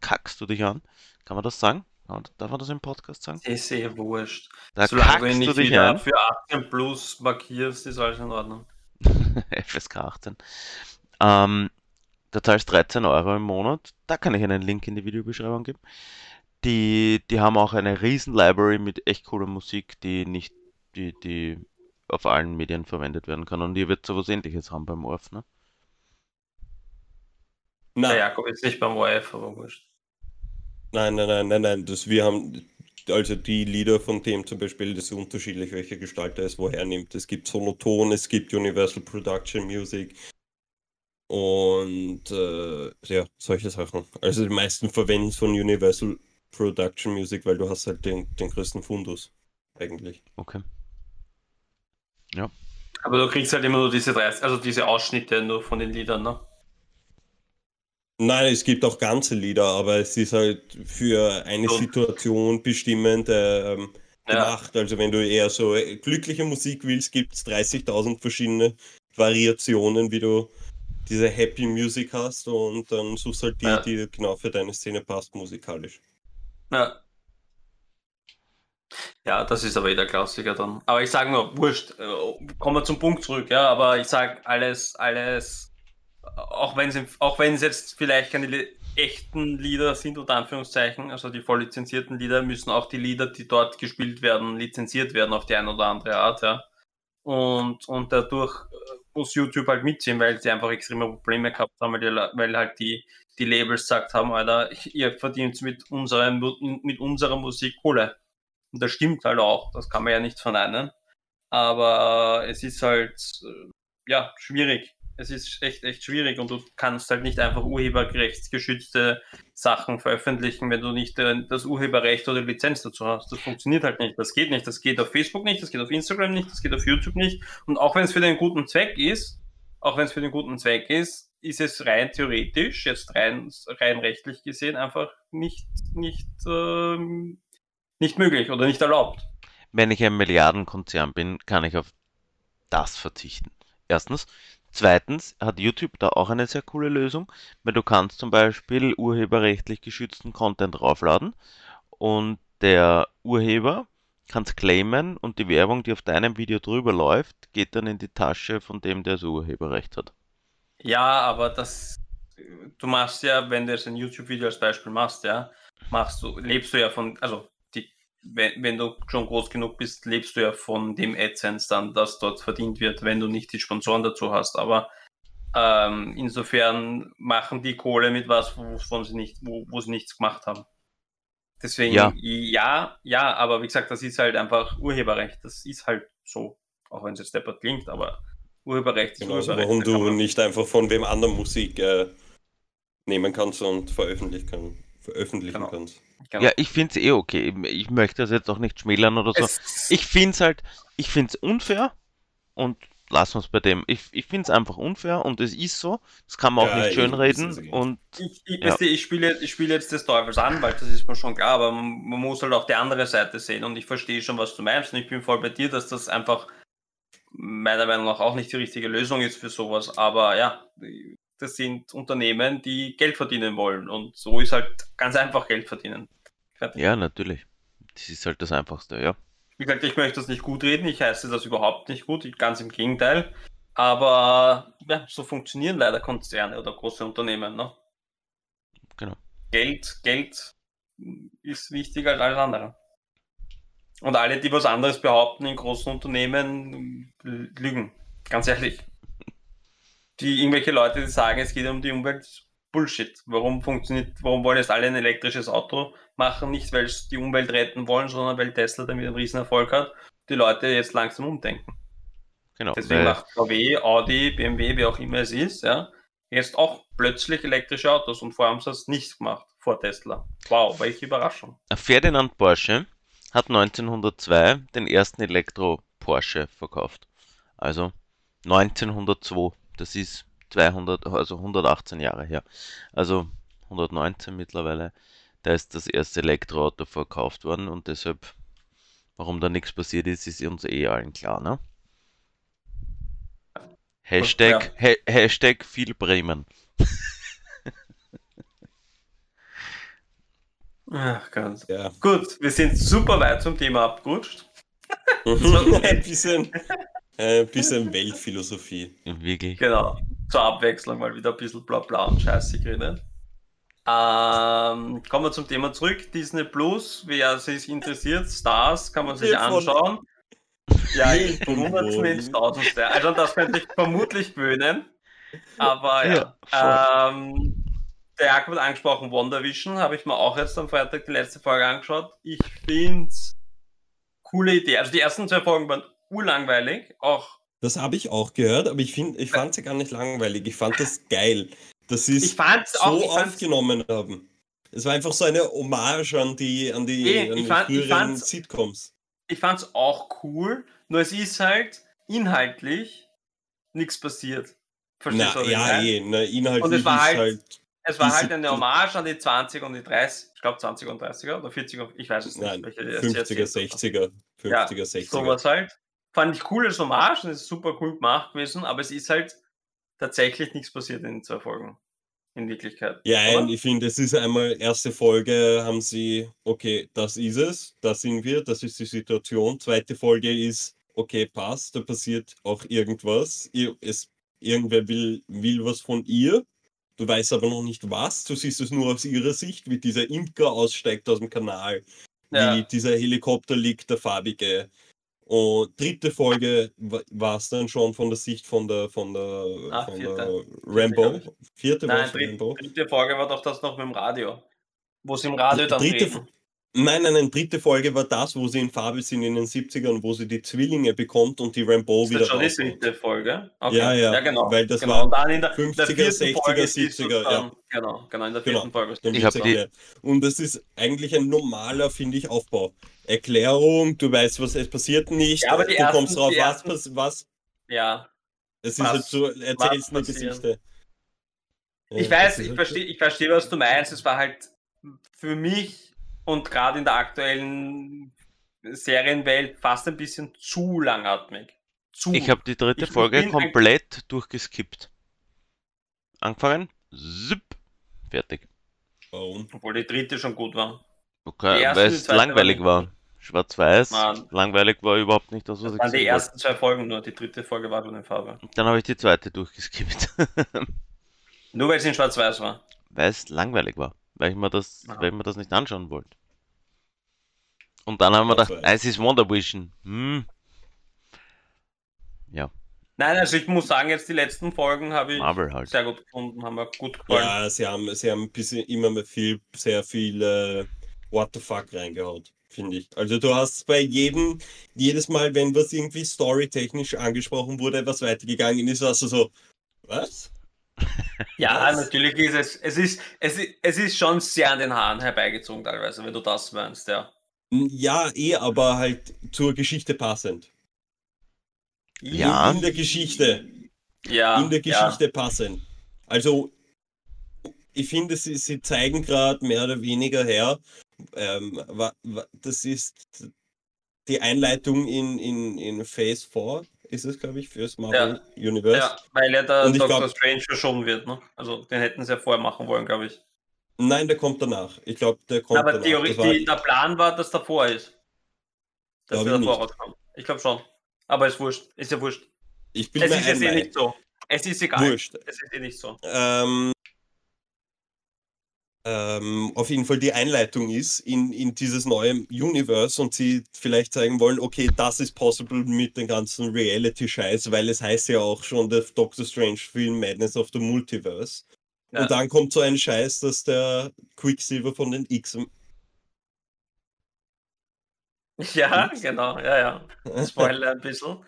kackst du dich an. Kann man das sagen? Man- Darf man das im Podcast sagen? ist sehr wurscht. Da Solange du ihn kackst du dich wieder ein. für 18 plus markierst, ist alles in Ordnung. [laughs] FSK 18. Ähm, da zahlst 13 Euro im Monat. Da kann ich einen Link in die Videobeschreibung geben. Die, die haben auch eine riesen Library mit echt cooler Musik, die nicht, die, die auf allen Medien verwendet werden kann. Und ihr wird sowas ähnliches haben beim ORF, ne? Der Jakob ist nicht beim ORF, aber wurscht. Nein, nein, nein, nein, nein. Das, wir haben, also die Lieder von dem zum Beispiel, das ist unterschiedlich, welcher Gestalter es woher nimmt. Es gibt Sonoton, es gibt Universal Production Music und äh, ja, solche Sachen. Also die meisten verwenden von Universal Production Music, weil du hast halt den, den größten Fundus eigentlich. Okay. Aber du kriegst halt immer nur diese 30, also diese Ausschnitte nur von den Liedern, ne? Nein, es gibt auch ganze Lieder, aber es ist halt für eine Und- Situation bestimmend ähm, Ja. gemacht. Also wenn du eher so glückliche Musik willst, gibt es 30.000 verschiedene Variationen, wie du diese Happy Music hast und dann suchst halt die, Ja. die genau für deine Szene passt musikalisch. Ja. Ja, das ist aber eh der Klassiker dann. Aber ich sage nur, wurscht, äh, kommen wir zum Punkt zurück, ja, aber ich sage alles, alles, äh, auch wenn es auch jetzt vielleicht keine echten Lieder sind, unter Anführungszeichen, also die voll lizenzierten Lieder, müssen auch die Lieder, die dort gespielt werden, lizenziert werden auf die eine oder andere Art, ja. Und, und dadurch äh, muss YouTube halt mitziehen, weil sie einfach extreme Probleme gehabt haben, weil, die, weil halt die, die Labels gesagt haben, Alter, ihr verdient mit, unserem, mit unserer Musik Kohle. Und das stimmt halt auch, das kann man ja nicht verneinen. Aber äh, es ist halt, äh, ja, schwierig. Es ist echt, echt schwierig und du kannst halt nicht einfach urheberrechtsgeschützte Sachen veröffentlichen, wenn du nicht äh, das Urheberrecht oder Lizenz dazu hast. Das funktioniert halt nicht. Das geht nicht. Das geht auf Facebook nicht, das geht auf Instagram nicht, das geht auf YouTube nicht. Und auch wenn es für den guten Zweck ist, auch wenn es für den guten Zweck ist, ist es rein theoretisch, jetzt rein, rein rechtlich gesehen, einfach nicht, nicht, ähm, nicht möglich oder nicht erlaubt. Wenn ich ein Milliardenkonzern bin, kann ich auf das verzichten. Erstens. Zweitens hat YouTube da auch eine sehr coole Lösung, weil du kannst zum Beispiel urheberrechtlich geschützten Content draufladen und der Urheber kann es claimen und die Werbung, die auf deinem Video drüber läuft, geht dann in die Tasche von dem, der das Urheberrecht hat. Ja, aber das, du machst ja, wenn du jetzt ein YouTube-Video als Beispiel machst, ja, machst du, lebst du ja von, also wenn, wenn du schon groß genug bist, lebst du ja von dem AdSense dann, das dort verdient wird, wenn du nicht die Sponsoren dazu hast. Aber ähm, insofern machen die Kohle mit was, wovon sie nicht, wo, wo sie nichts gemacht haben. Deswegen, Ja. ja. ja, aber wie gesagt, das ist halt einfach Urheberrecht. Das ist halt so, auch wenn es jetzt deppert klingt, aber Urheberrecht ist Genauso, Urheberrecht. warum Da kann du nicht einfach von wem anderen Musik äh, nehmen kannst und veröffentlichen, kann, veröffentlichen Genau. kannst. Genau. Ja, ich finde es eh okay. Ich möchte das jetzt auch nicht schmälern oder so. Es- Ich finde es halt, ich finde es unfair und lass uns bei dem. Ich, ich finde es einfach unfair und es ist so. Das kann man auch Ja, nicht ich- schönreden ist- und Ich, ich, Ja. ich spiele ich spiele jetzt des Teufels Anwalt, das ist mir schon klar, aber man muss halt auch die andere Seite sehen und ich verstehe schon, was du meinst und ich bin voll bei dir, dass das einfach meiner Meinung nach auch nicht die richtige Lösung ist für sowas, aber ja, das sind Unternehmen, die Geld verdienen wollen und so ist halt ganz einfach Geld verdienen. Fertig. ja, natürlich. Das ist halt das Einfachste, ja. Wie gesagt, ich möchte das nicht gut reden, ich heiße das überhaupt nicht gut, ganz im Gegenteil, aber ja, so funktionieren leider Konzerne oder große Unternehmen, ne? Genau. Geld, Geld ist wichtiger als alles andere. Und alle, die was anderes behaupten in großen Unternehmen, lügen. Ganz ehrlich. Die irgendwelche Leute, die sagen, es geht um die Umwelt, Bullshit. Warum funktioniert, warum wollen jetzt alle ein elektrisches Auto machen? Nicht, weil sie die Umwelt retten wollen, sondern weil Tesla damit einen riesen Erfolg hat. Die Leute jetzt langsam umdenken. Genau. Deswegen macht VW, Audi, BMW, wie auch immer es ist, ja, jetzt auch plötzlich elektrische Autos und vorher haben sie das nicht gemacht vor Tesla. Wow, welche Überraschung. Ferdinand Porsche hat 1902 den ersten Elektro-Porsche verkauft. Also 1902. Das ist 200, also 118 Jahre her. Also 119 mittlerweile. Da ist das erste Elektroauto verkauft worden und deshalb, warum da nichts passiert ist, ist uns eh allen klar, ne? Hashtag, ha Hashtag viel Bremen. Ach Gott. Ja. Gut, wir sind super weit zum Thema abgerutscht. [laughs] ein bisschen, ein bisschen Weltphilosophie. Wirklich. Genau. Zur Abwechslung mal wieder ein bisschen bla bla und Scheiße geredet. Ähm, kommen wir zum Thema zurück. Disney Plus, wer sich interessiert, Stars kann man sich von- anschauen. Ja, ich Von Hundertsten wo? ins Tausendste. Also das könnte ich vermutlich gewöhnen. Aber ja. Ja, ähm, der Jakob hat angesprochen, WandaVision, habe ich mir auch jetzt am Freitag die letzte Folge angeschaut. Ich finde coole Idee. Also die ersten zwei Folgen waren urlangweilig. Auch Das habe ich auch gehört, aber ich, find- ich fand sie gar nicht langweilig. Ich fand das geil, dass sie es fand es so auch. Aufgenommen haben. Es war einfach so eine Hommage an die, an die, Eh, an ich die fand- früheren Sitcoms. ich fand's auch cool, nur es ist halt, inhaltlich nichts passiert. Verstehst Na, du, ja, eh, na, inhaltlich Und es war halt- halt, Es war halt eine Hommage an die 20 und die 30, ich glaube 20 und 30er oder 40er, ich weiß es nicht. nein, welche jetzt 50er, jetzt- 60er, 50er, 60er. Sowas halt. Fand ich cooles Hommage und es ist super cool gemacht gewesen, aber es ist halt tatsächlich nichts passiert in den zwei Folgen. In Wirklichkeit. Ja, Oder? ich finde, es ist einmal erste Folge, haben sie, okay, das ist es, da sind wir, das ist die Situation. Zweite Folge ist, okay, passt, da passiert auch irgendwas. Es, irgendwer will, will was von ihr. Du weißt aber noch nicht was. Du siehst es nur aus ihrer Sicht, wie dieser Imker aussteigt aus dem Kanal, Ja. wie dieser Helikopter liegt, der farbige. Und dritte Folge war es dann schon von der Sicht von der von der, Ah, von vierte. der Rambo. Vierte Nein, dritte, Rambo. dritte Folge war doch das noch mit dem Radio. Wo sie im Radio dann Dritte reden. Nein, nein, nein, dritte Folge war das, wo sie in Farbe sind in den 70ern, wo sie die Zwillinge bekommt und die Rambo Ist wieder das schon die dritte Folge? Ja, ja, genau. weil das genau. war Und dann in der, 50er, in der vierten 60er, Folge siehst du 70er, ja. Genau, genau, in der vierten Genau. Folge. Ich hab die-. Und das ist eigentlich ein normaler, finde ich, Aufbau. Erklärung, du weißt, was es passiert nicht, Ja, aber die du kommst ersten- drauf, die was, ersten- was, was. Ja, Es ist was- halt so, erzählst eine passiert. Geschichte. Ja, Ich weiß, ist ich verstehe, ich verstehe, was du meinst. Es war halt für mich und gerade in der aktuellen Serienwelt fast ein bisschen zu langatmig. Zu. Ich habe die dritte Ich- Folge komplett durchgeskippt. Angefangen, zip, fertig. Warum? Obwohl die dritte schon gut war. Okay, weil es langweilig war war. Schwarz-Weiß, langweilig war überhaupt nicht das, was Das ich waren die ersten zwei Folgen nur. Die dritte Folge war schon in Farbe. Dann habe ich die zweite durchgeskippt. [laughs] Nur weil es in Schwarz-Weiß war. weil es langweilig war. Weil ich mir das, Aha. weil ich mir das nicht anschauen wollte. Und dann haben wir Das gedacht, es ist Wonder Vision. Hm, Nein, also ich muss sagen, jetzt die letzten Folgen habe ich halt. sehr gut gefunden, haben mir gut gefallen. Ja, sie haben, sie haben ein bisschen immer mehr viel, sehr viel äh, What the fuck reingehaut, finde ich. Also du hast bei jedem, jedes Mal, wenn was irgendwie storytechnisch angesprochen wurde, was weitergegangen ist, hast du so, was? Ja, Was? natürlich ist es, es ist, es ist, es ist schon sehr an den Haaren herbeigezogen teilweise, wenn du das meinst, ja. Ja, eh, aber halt zur Geschichte passend. Ja. In der Geschichte. Ja, in der ja. Geschichte passen. Also, ich finde, sie, sie zeigen gerade mehr oder weniger her, ähm, wa, wa, das ist die Einleitung in, in, in Phase 4, ist es, glaube ich, fürs Marvel Universe. Ja, weil ja der Und ich Doctor glaub- Strange verschoben wird, ne? Also den hätten sie ja vorher machen wollen, glaube ich. Nein, der kommt danach. Ich glaube, der kommt Aber danach. War- die, der Plan war, dass davor ist. Dass Glaub wir ich davor rauskommen. Ich glaube schon. Aber ist wurscht. Ist ja wurscht. ich bin Es mir ist jetzt eh nicht so. Es ist egal. Wurscht. Es ist eh nicht so. ähm, ähm, auf jeden Fall die Einleitung ist in, in dieses neue Universe und sie vielleicht zeigen wollen, okay, das ist possible mit dem ganzen Reality-Scheiß, weil es heißt ja auch schon der Doctor Strange-Film Madness of the Multiverse. Ja. Und dann kommt so ein Scheiß, dass der Quicksilver von den X. [laughs] Ja, genau. Ja, ja. Spoiler ein bisschen.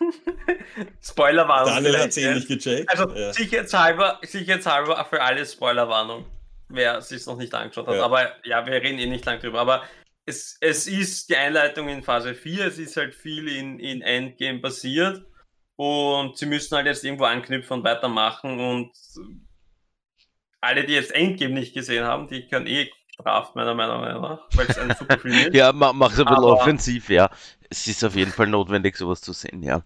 [laughs] Spoilerwarnung. Daniel hat sie ja. nicht gecheckt. Also ja. sicherheitshalber, sicherheitshalber für alle Spoilerwarnung, wer sich noch nicht angeschaut hat. Ja. Aber ja, wir reden eh nicht lang drüber. Aber es, es ist die Einleitung in Phase 4, es ist halt viel in, in Endgame passiert und sie müssen halt jetzt irgendwo anknüpfen und weitermachen und alle, die jetzt Endgame nicht gesehen haben, die können eh straft, meiner Meinung nach, weil es ein [laughs] super Film ist. Ja, ma, mach's ein bisschen offensiv, ja. Es ist auf jeden Fall notwendig, sowas zu sehen, ja.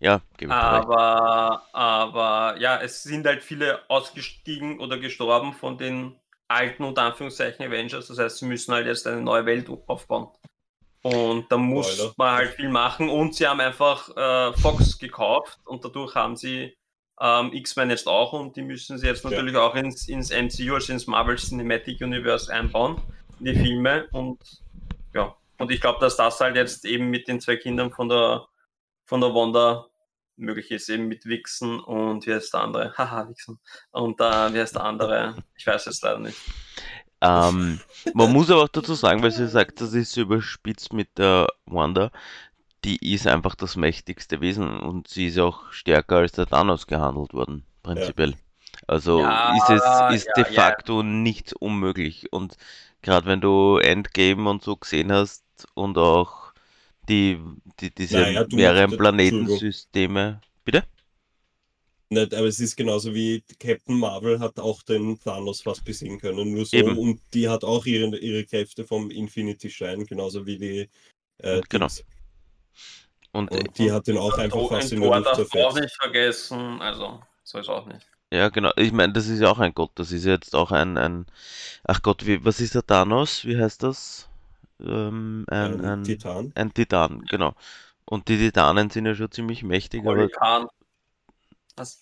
Ja. Aber, aber ja, es sind halt viele ausgestiegen oder gestorben von den alten unter Anführungszeichen Avengers. Das heißt, sie müssen halt jetzt eine neue Welt aufbauen. Und da muss Spoiler. man halt viel machen. Und sie haben einfach äh, Fox gekauft und dadurch haben sie ähm, X-Men jetzt auch und die müssen sie jetzt Ja. natürlich auch ins, ins MCU, also ins Marvel Cinematic Universe einbauen, in die Filme. Und ja, und ich glaube, dass das halt jetzt eben mit den zwei Kindern von der von der Wanda möglich ist, eben mit Wixen und wie heißt der andere? [laughs] Haha, Wixen. Und äh, wie heißt der andere? Ich weiß es leider nicht. Ähm, man muss aber auch dazu sagen, weil sie sagt, das ist überspitzt mit der Wanda, die ist einfach das mächtigste Wesen und sie ist auch stärker als der Thanos gehandelt worden, prinzipiell. Also Ja, ist es ist ja, de ja. facto nicht unmöglich. Und gerade wenn du Endgame und so gesehen hast und auch Die, die diese Naja, du- mehreren Planetensysteme. Bitte? Nicht, aber es ist genauso wie Captain Marvel hat auch den Thanos fast besiegen können, nur so. Eben. Und die hat auch ihre, ihre Kräfte vom Infinity Stein, genauso wie die äh, Genau. Und, Und die hat den auch einfach Tor fast in der Luft darf auch nicht vergessen. Also, so ist auch nicht. ja, genau. Ich meine, das ist ja auch ein Gott. Das ist jetzt auch ein, ein ach Gott, wie, was ist der Thanos? Wie heißt das? Ähm, ein, Ein ein, Titan. ein Titan, genau. Und die Titanen sind ja schon ziemlich mächtig, aber Hurrikan. Was?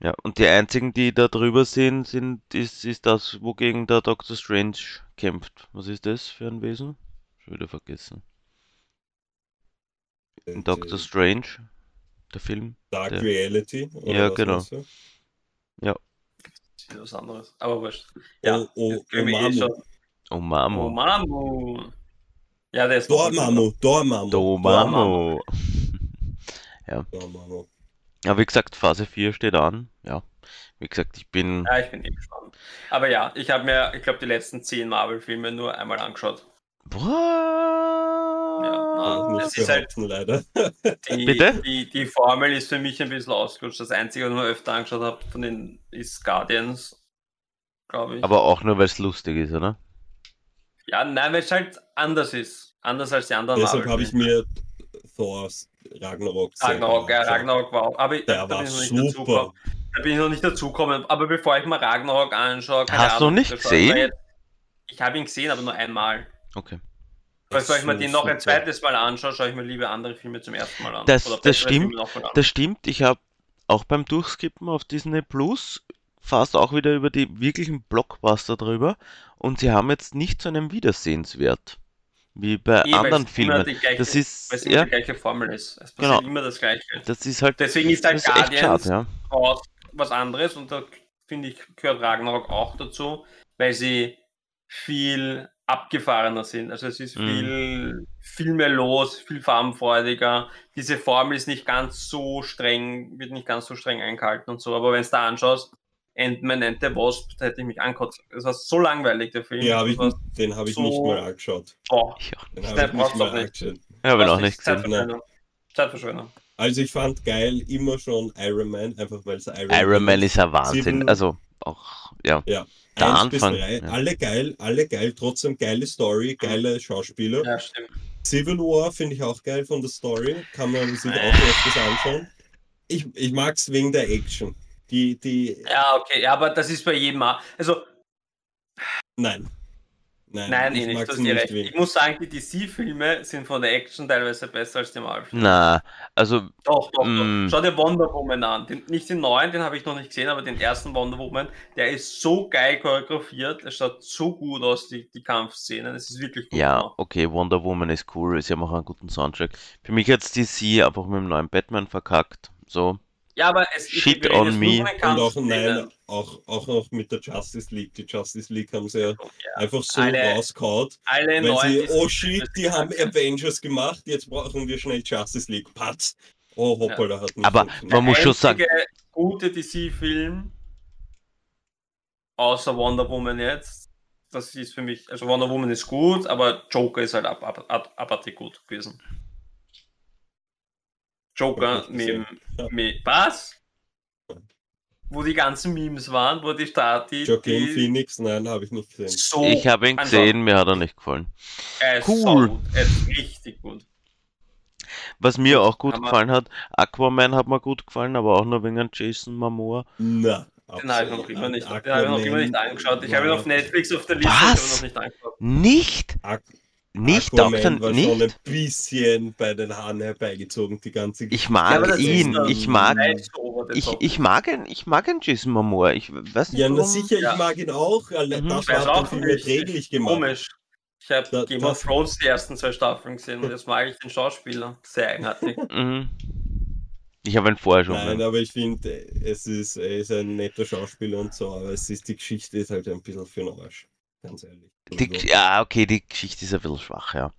ja, und die einzigen, die da drüber sind, sind, ist, ist das, wogegen der Doctor Strange kämpft. Was ist das für ein Wesen? Schon wieder vergessen. äh, Doctor Strange, der Film. Dark der- Reality. oder Ja, was genau. du? Das ist was anderes. Aber wurscht. Ja, Oh. Oh Mamo. Oh, Mamu. [laughs] Ja, der ist Dormammu, Dormammu. Dormammu. Dormammu. Ja, wie gesagt, Phase 4 steht an. Ja, wie gesagt, ich bin. Ja, ich bin eh gespannt. Aber ja, ich habe mir, ich glaube, die letzten zehn Marvel-Filme nur einmal angeschaut. What? Ja, das ist halt- leider. [laughs] Die, Bitte? Die, die Formel ist für mich ein bisschen ausgerutscht. Das Einzige, was ich mir öfter angeschaut habe, von den ist Guardians, glaube ich. Aber auch nur, weil es lustig ist, oder? Ja, nein, weil es halt anders ist. Anders als die anderen Deshalb habe ich mir Thors Ragnarok Ragnarok, ja, angeschaut. Ragnarok war auch. Aber Der da, bin war ich noch nicht super. dazugekommen. Da bin ich noch nicht dazugekommen. Aber bevor ich mal Ragnarok anschaue, keine Hast du Ahnung, nicht ich mir gesehen? jetzt- Ich habe ihn gesehen, aber nur einmal. Okay. Bevor ich mir den noch ein zweites Mal anschaue, schaue ich mir lieber andere Filme zum ersten Mal an. Das- Oder das stimmt. Filme nochmal an. Das stimmt, ich habe auch beim Durchskippen auf Disney Plus fast auch wieder über die wirklichen Blockbuster drüber und sie haben jetzt nicht so einen Wiedersehenswert wie bei weil anderen es Filmen. gleiche, Das weil ist, es immer ja, die gleiche Formel ist. Es passiert Genau. immer das Gleiche. das ist halt, Deswegen ist halt Guardians schade, ja. was anderes und da finde ich, gehört Ragnarok auch dazu, weil sie viel abgefahrener sind. Also es ist Mhm. viel, viel mehr los, viel farbenfreudiger. Diese Formel ist nicht ganz so streng, wird nicht ganz so streng eingehalten und so, aber wenn du da anschaust, Ant-Man and the Wasp, da hätte ich mich angekotzt. Es war so langweilig, der Film. Ja, hab ich, den habe ich so- nicht mal angeschaut. Ich auch. Den habe ich nicht mal auch nicht. angeschaut. Ja, habe ihn auch nicht gesehen. Zeitverschwendung. Zeitverschwendung. Also ich fand geil immer schon Iron Man, einfach weil es Iron, Iron Man ist ja Wahnsinn. Sieben- Also auch, ja. Ja, der Anfang, drei, ja. alle geil, alle geil, trotzdem geile Story, geile Schauspieler. Ja, stimmt. Civil War finde ich auch geil von der Story, kann man sich auch öfters anschauen. Ich, ich mag es wegen der Action. Die, die, Ja, okay, ja, aber das ist bei jedem Mal. Also, nein. Nein, nein, ich nicht, wegen- Ich muss sagen, die DC-Filme sind von der Action teilweise besser als die Marvel. Na, also, Doch, doch, Mm. doch. Schau dir Wonder Woman an. Den, nicht den neuen, den habe ich noch nicht gesehen, aber den ersten Wonder Woman, der ist so geil choreografiert. Es schaut so gut aus, die, die Kampfszenen. Es ist wirklich gut ja, gemacht. okay, Wonder Woman ist cool. Sie haben auch einen guten Soundtrack. Für mich hat's DC einfach mit dem neuen Batman verkackt. So, Ja, aber es Shit on me. Und auch, nein, auch, auch noch mit der Justice League. Die Justice League haben sie ja Ja, einfach so alle- rausgehaut. alle Weil sie, oh shit, die haben Avengers gemacht, jetzt brauchen wir schnell Justice League. Patz. Oh, hoppala, hat nicht Aber man muss schon sagen, gute DC-Film, außer Wonder Woman jetzt, das ist für mich, also Wonder Woman ist gut, aber Joker ist halt ab, ab, ab, abartig gut gewesen. Joker Hab mit, Ja. mit was? Wo die ganzen Memes waren, wo die Stati Joaquin die Phoenix, nein, habe ich nicht gesehen. so ich habe ihn gesehen, mir hat er nicht gefallen. Er ist Cool. saugut, er ist richtig gut. Was mir auch gut Hammer. gefallen hat, Aquaman hat mir gut gefallen, aber auch nur wegen Jason Momoa. Na, Den habe ich noch immer nicht, den habe ich noch immer nicht angeschaut. Ich habe ihn auf Netflix. Auf der Liste, ich Was? noch nicht angeschaut. Nicht? Nicht Aquaman Doctor, war schon ein nicht? bisschen bei den Haaren herbeigezogen, die ganze Ich Ja, aber mag ist ihn, ich mag, ich, ich mag ihn, ich mag ihn Jason Momoa. Ich weiß nicht Ja, na warum. sicher, Ja. ich mag ihn auch. Mhm. Das Ich war auch nicht, erträglich gemacht. Komisch. Ich habe Da- Game of Thrones die ersten zwei Staffeln gesehen und jetzt mag ich den Schauspieler. Sehr eigenartig. [laughs] Mhm. Ich habe ihn vorher schon. Nein, ne? aber ich finde, es ist, er ist ein netter Schauspieler und so, aber es ist, die Geschichte ist halt ein bisschen für den Arsch. Ganz ehrlich. Die, Also, ja, okay, die Geschichte ist ein bisschen schwach, ja.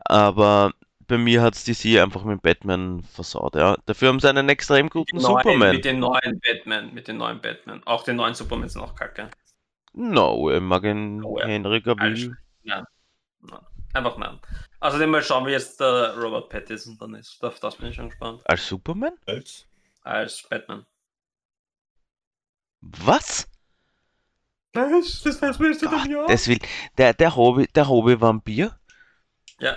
Aber bei mir hat es DC einfach mit Batman versaut, ja. Dafür haben sie einen extrem guten Neuen- Superman. Mit den neuen Batman, mit den neuen Batman. Auch den neuen Superman sind auch kacke. No, ich mag ihn Oh ja. Henry Cavill. Ja. Einfach nein. Außerdem mal schauen, wie jetzt der Robert Pattinson dann ist. Auf das bin ich schon gespannt. Als Superman? Als? Als Batman. Was? Das, das, das willst du Gott, das will, der, der Hobby, der Hobby-Vampir? Ja.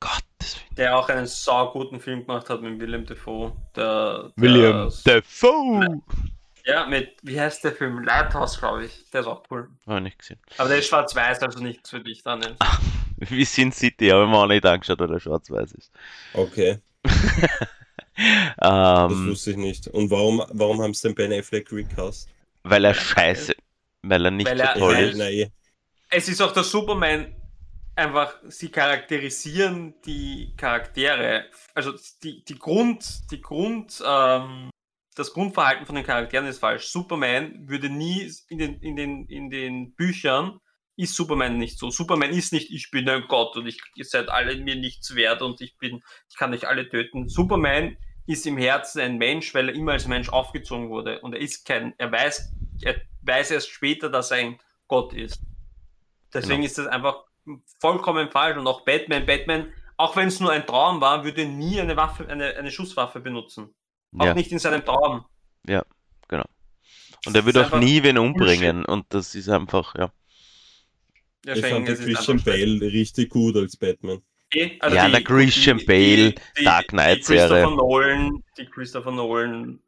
Gottes Willen. Der auch einen sauguten Film gemacht hat mit Willem Dafoe. Der, der, William Defoe! Ja, mit, wie heißt der Film? Lighthouse, glaube ich. Der ist auch cool. Habe ich nicht gesehen. Aber der ist schwarz-weiß, also nichts für dich dann. Wie Sin City, habe ich mir auch nicht angeschaut, weil er schwarz-weiß ist. Okay, [laughs] das ähm, wusste ich nicht. Und warum, warum haben sie den Ben Affleck recast? weil er scheiße, weil er nicht Weil so er- toll weil- ist. Nein, Es ist auch der Superman, einfach, sie charakterisieren die Charaktere, also die, die Grund, die Grund, ähm, das Grundverhalten von den Charakteren ist falsch. Superman würde nie in den, in den, in den Büchern ist Superman nicht so. Superman ist nicht, ich bin ein Gott und ich, ihr seid alle mir nichts wert und ich bin, ich kann euch alle töten. Superman ist im Herzen ein Mensch, weil er immer als Mensch aufgezogen wurde und er ist kein, er weiß, er weiß erst später, dass er ein Gott ist. Deswegen Genau. ist das einfach vollkommen falsch und auch Batman, Batman, auch wenn es nur ein Traum war, würde nie eine Waffe, eine, eine Schusswaffe benutzen. Auch Ja, nicht in seinem Traum. und er Das wird ist auch nie wen umbringen und das ist einfach, ja. ich Deswegen fand Christian. Bale richtig gut als Batman. Eh, also Ja, der Christian Bale, Dark Knight die Christopher Serie. Nolan, die Christopher Nolan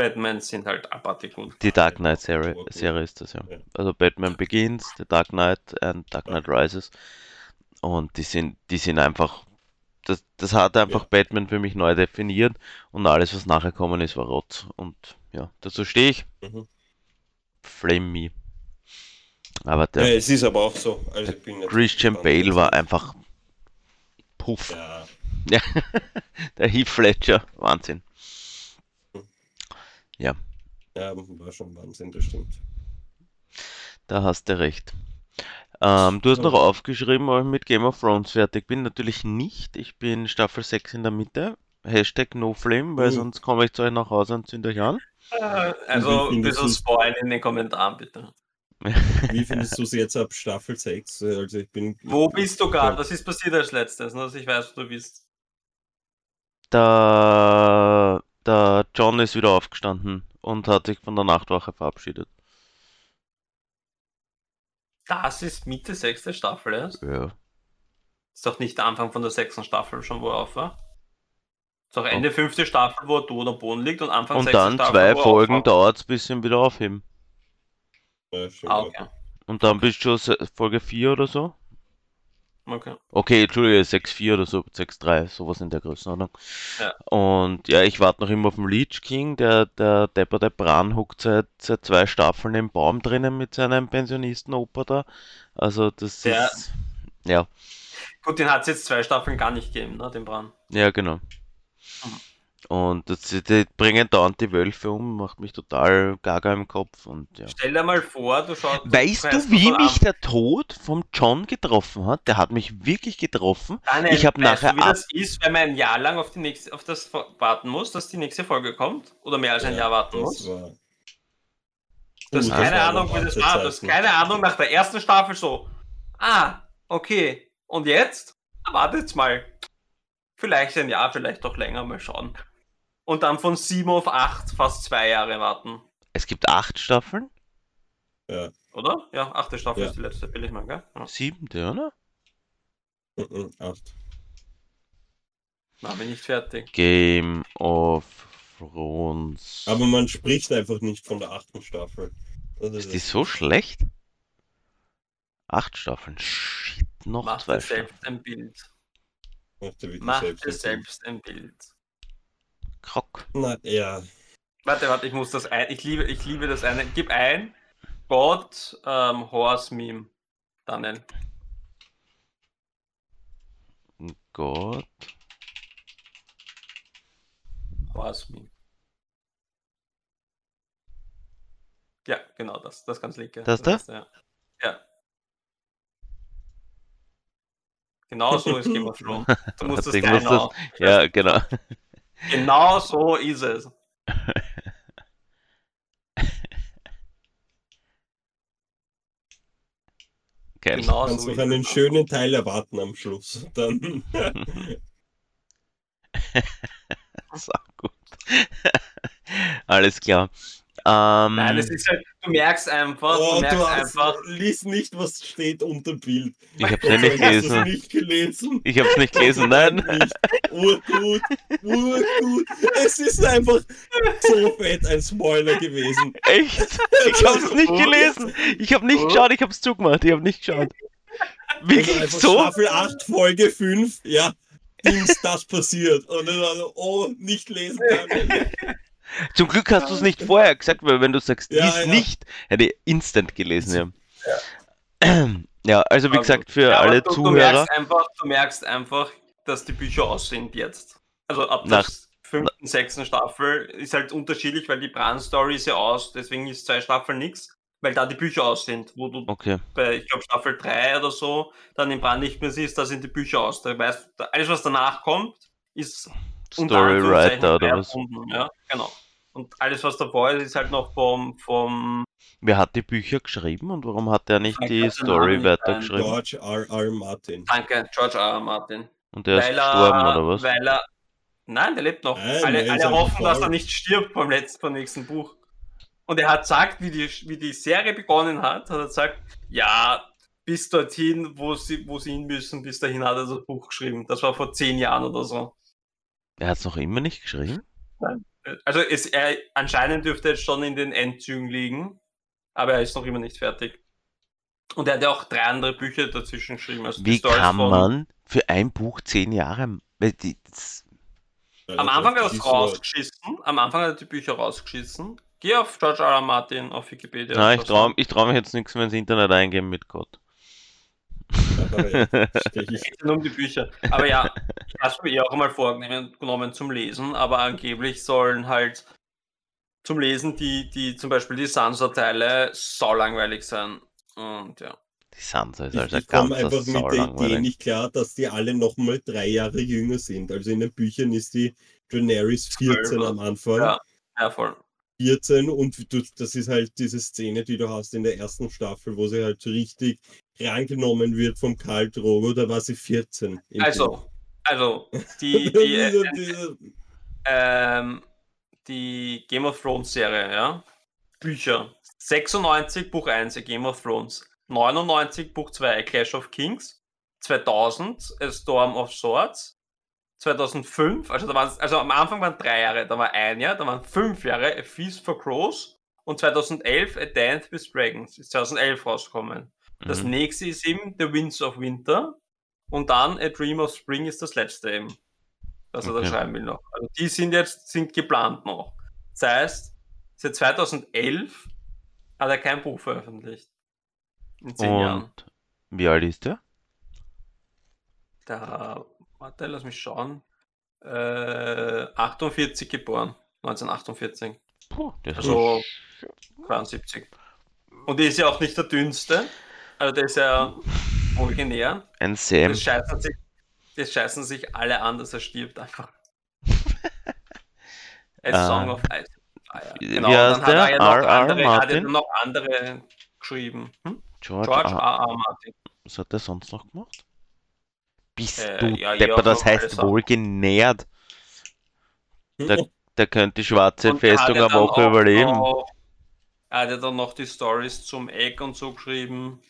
Batman sind halt abartig gut. Die Dark Knight Serie, Ja. Serie ist das, ja. Ja. Also Batman Begins, The Dark Knight und Dark Knight Rises. Und die sind, die sind einfach, das, das hat einfach Ja. Batman für mich neu definiert und alles, was nachher gekommen ist, war Rotz. Und ja, dazu stehe ich. Mhm. Flame me. Aber Ja, der es ist aber auch so. Also Christian Bale war einfach Puff. Ja, [laughs] Der Heath Ledger, Wahnsinn. Ja, war schon Wahnsinn, das stimmt. Da hast du recht. Ähm, du hast noch Ja. aufgeschrieben, ob ich mit Game of Thrones fertig bin. Natürlich nicht. Ich bin Staffel 6 in der Mitte. Hashtag NoFlame, weil Mhm. sonst komme ich zu euch nach Hause und zünd euch an. Äh, Also ein bisschen spoilen in den Kommentaren, bitte. [laughs] Wie findest du es jetzt ab Staffel 6? Also ich bin. Wo bist du gerade? Ja. Was ist passiert als letztes? Nur, dass ich weiß, wo du bist. Der, der John ist wieder aufgestanden und hat sich von der Nachtwache verabschiedet. Das ist Mitte sechste Staffel erst. Ja. Ist doch nicht der Anfang von der sechsten Staffel schon, wo er auf war. Ist doch Ende fünfte Staffel, wo er tot am Boden liegt und Anfang Und sechste dann Staffel, zwei wo er Folgen dauert es, bis ihn wieder aufheben. Ja, Ah, okay. Und dann bist du schon Folge 4 oder so. Okay. Okay, Entschuldige, 6-4 oder so, 6-3, sowas in der Größenordnung. Ja. Und ja, ich warte noch immer auf den Leech King, der, der depperte Bran huckt seit, seit zwei Staffeln im Baum drinnen mit seinem Pensionisten-Opa da. Also das Der- ist, ja, Gut, den hat es jetzt zwei Staffeln gar nicht gegeben, ne, den Bran. ja genau. Mhm. Und das, die bringen dauernd die Wölfe um, macht mich total gaga im Kopf und ja. Stell dir mal vor, du schaust. Weißt du, wie mich Anfang- der Tod vom John getroffen hat? Der hat mich wirklich getroffen. Daniel, ich hab weißt nachher du, wie ab- das ist, wenn man ein Jahr lang auf, die nächste, auf das warten muss, dass die nächste Folge kommt? Oder mehr als ein Jahr warten das muss? war. Du hast Uh, keine waren Ahnung, wie das war. Du hast Zeiten. keine Ahnung nach der ersten Staffel so. Ah, okay. Und jetzt? Ah, Wartet mal. Vielleicht ein Jahr, vielleicht doch länger, mal schauen. Und dann von sieben auf acht fast zwei Jahre warten. Es gibt acht Staffeln? Ja. Oder? Ja, achte Staffel Ja. ist die letzte, will ich mal, gell? Ja. Siebente, oder? Mhm, Acht. Na, bin nicht fertig. Game of Thrones. Aber man spricht einfach nicht von der achten Staffel. Das ist die so schlecht? Acht Staffeln. Shit, noch Mach zwei dir selbst Staffeln. ein Bild. Mach dir Mach selbst dir selbst ein Bild. Krock. Na, ja. Warte, warte, ich muss das ein. Ich liebe, ich liebe das eine. Gib ein. God ähm, Horse Meme. Daniel. Gott. Horse Meme. Ja, genau das. Das ganz linke. Das da? erste, Ja. ja. Genau so ist Game of Thrones. Du musst [laughs] das Warte, ich muss genau. das- Ja, genau. Genau so ist es. Geil. Genau Kannst so noch einen es. schönen Teil erwarten am Schluss. Dann [laughs] So gut. [laughs] Alles klar. Ähm, Nein, es ist halt, du merkst einfach, oh, du du merkst hast, einfach, lies nicht, was steht unter dem Bild. ich hab's ja nicht du gelesen. nicht gelesen? Ich hab's nicht gelesen, nein. Urgut, urgut. Es ist einfach so fett ein Spoiler gewesen. Echt? Ich hab's [laughs] nicht gelesen. Ich hab nicht geschaut, ich hab's zugemacht. Ich hab nicht geschaut. Also Wirklich einfach so? Staffel 8, Folge 5, ja, Dings, das passiert. Und dann, also, oh, nicht lesen kann. [laughs] Zum Glück hast du es nicht vorher gesagt, weil wenn du sagst, Ja, lies ja. nicht, hätte ich instant gelesen. Ja, ja also wie gesagt, für alle du, Du Zuhörer, merkst, einfach, du merkst einfach, dass die Bücher aussehen jetzt. Also ab der fünften, sechsten Staffel ist halt unterschiedlich, weil die Bran-Story ist ja aus, deswegen ist zwei Staffeln nichts, weil da die Bücher aus sind. Wo du okay, bei, ich glaube, Staffel 3 oder so, dann im Bran nicht mehr siehst, da sind die Bücher aus. Da weißt, du, alles, was danach kommt, ist Storywriter oder was? Ja, genau. Und alles, was davor ist, ist halt noch vom, vom Wer hat die Bücher geschrieben und warum hat er nicht Ich die Story weitergeschrieben? George R. R. Martin. Danke, George R. R. Martin. Und der ist weil gestorben er, oder was? Weil er, nein, der lebt noch. Nein, alle ist alle hoffen, dass er nicht stirbt vom letzten, vom nächsten Buch. Und er hat gesagt, wie die, wie die Serie begonnen hat, hat er gesagt, ja, bis dorthin, wo sie, wo sie hin müssen, bis dahin hat er das Buch geschrieben. Das war vor zehn Jahren oder so. Er hat es noch immer nicht geschrieben? Also es, er, anscheinend dürfte er jetzt schon in den Endzügen liegen, aber er ist noch immer nicht fertig. Und er hat ja auch drei andere Bücher dazwischen geschrieben. Also Wie kann von- man für ein Buch zehn Jahre... das- Am Anfang hat er es rausgeschissen. Am Anfang hat er die Bücher rausgeschissen. Geh auf George R. R. Martin auf Wikipedia. Na, ich traue ich trau mich jetzt nichts mehr ins Internet eingeben mit Gott. [laughs] um die Bücher. Aber ja, ich habe es mir eh auch mal vorgenommen genommen zum Lesen, aber angeblich sollen halt zum Lesen die, die zum Beispiel die Sansa-Teile saulangweilig sein. Und ja. Die Sansa ist also ich komme ganz einfach mit der Idee nicht klar, dass die alle nochmal drei Jahre jünger sind. Also in den Büchern ist die Daenerys 14 Zwölf, am Anfang. Ja. Ja, voll. 14 und du, das ist halt diese Szene, die du hast in der ersten Staffel, wo sie halt so richtig rangenommen wird vom Karl Drogo, da war sie 14. im Buch. Also, also, die, [laughs] die, äh, diese- ähm, die Game of Thrones Serie, ja. Bücher. 96 Buch 1 A Game of Thrones. 99 Buch 2 A Clash of Kings. 2000 A Storm of Swords. 2005, also, da waren, also am Anfang waren drei Jahre, da war ein Jahr, da waren fünf Jahre A Feast for Crows und 2011 A Dance with Dragons ist 2011 rausgekommen. Das Mhm. nächste ist eben The Winds of Winter und dann A Dream of Spring ist das letzte eben, das er da schreiben will noch. Also die sind jetzt sind geplant noch. Das heißt, seit 2011 hat er kein Buch veröffentlicht. In zehn Jahren. Und wie alt ist der? Da, warte, lass mich schauen. Äh, 48 geboren, 1948, Puh, der ist Also- 72. Und er ist ja auch nicht der dünnste. Also der ist ja originär. ein Sam. Das scheißen, sich, das scheißen sich alle an, dass er stirbt einfach. [laughs] A. Song of Ice. Ah, ja. Wie Genau, heißt dann hat er der? noch andere, hat er Martin? noch andere geschrieben. Hm? George, George R. R. R. Martin. Was hat der sonst noch gemacht? Bist Äh, du ja, Depper, ja, das so heißt Sachen. wohl genährt. Der, der könnte die schwarze Und er hat Festung eine Woche auch überleben. Noch, er hat dann noch die Stories zum Egg und so geschrieben.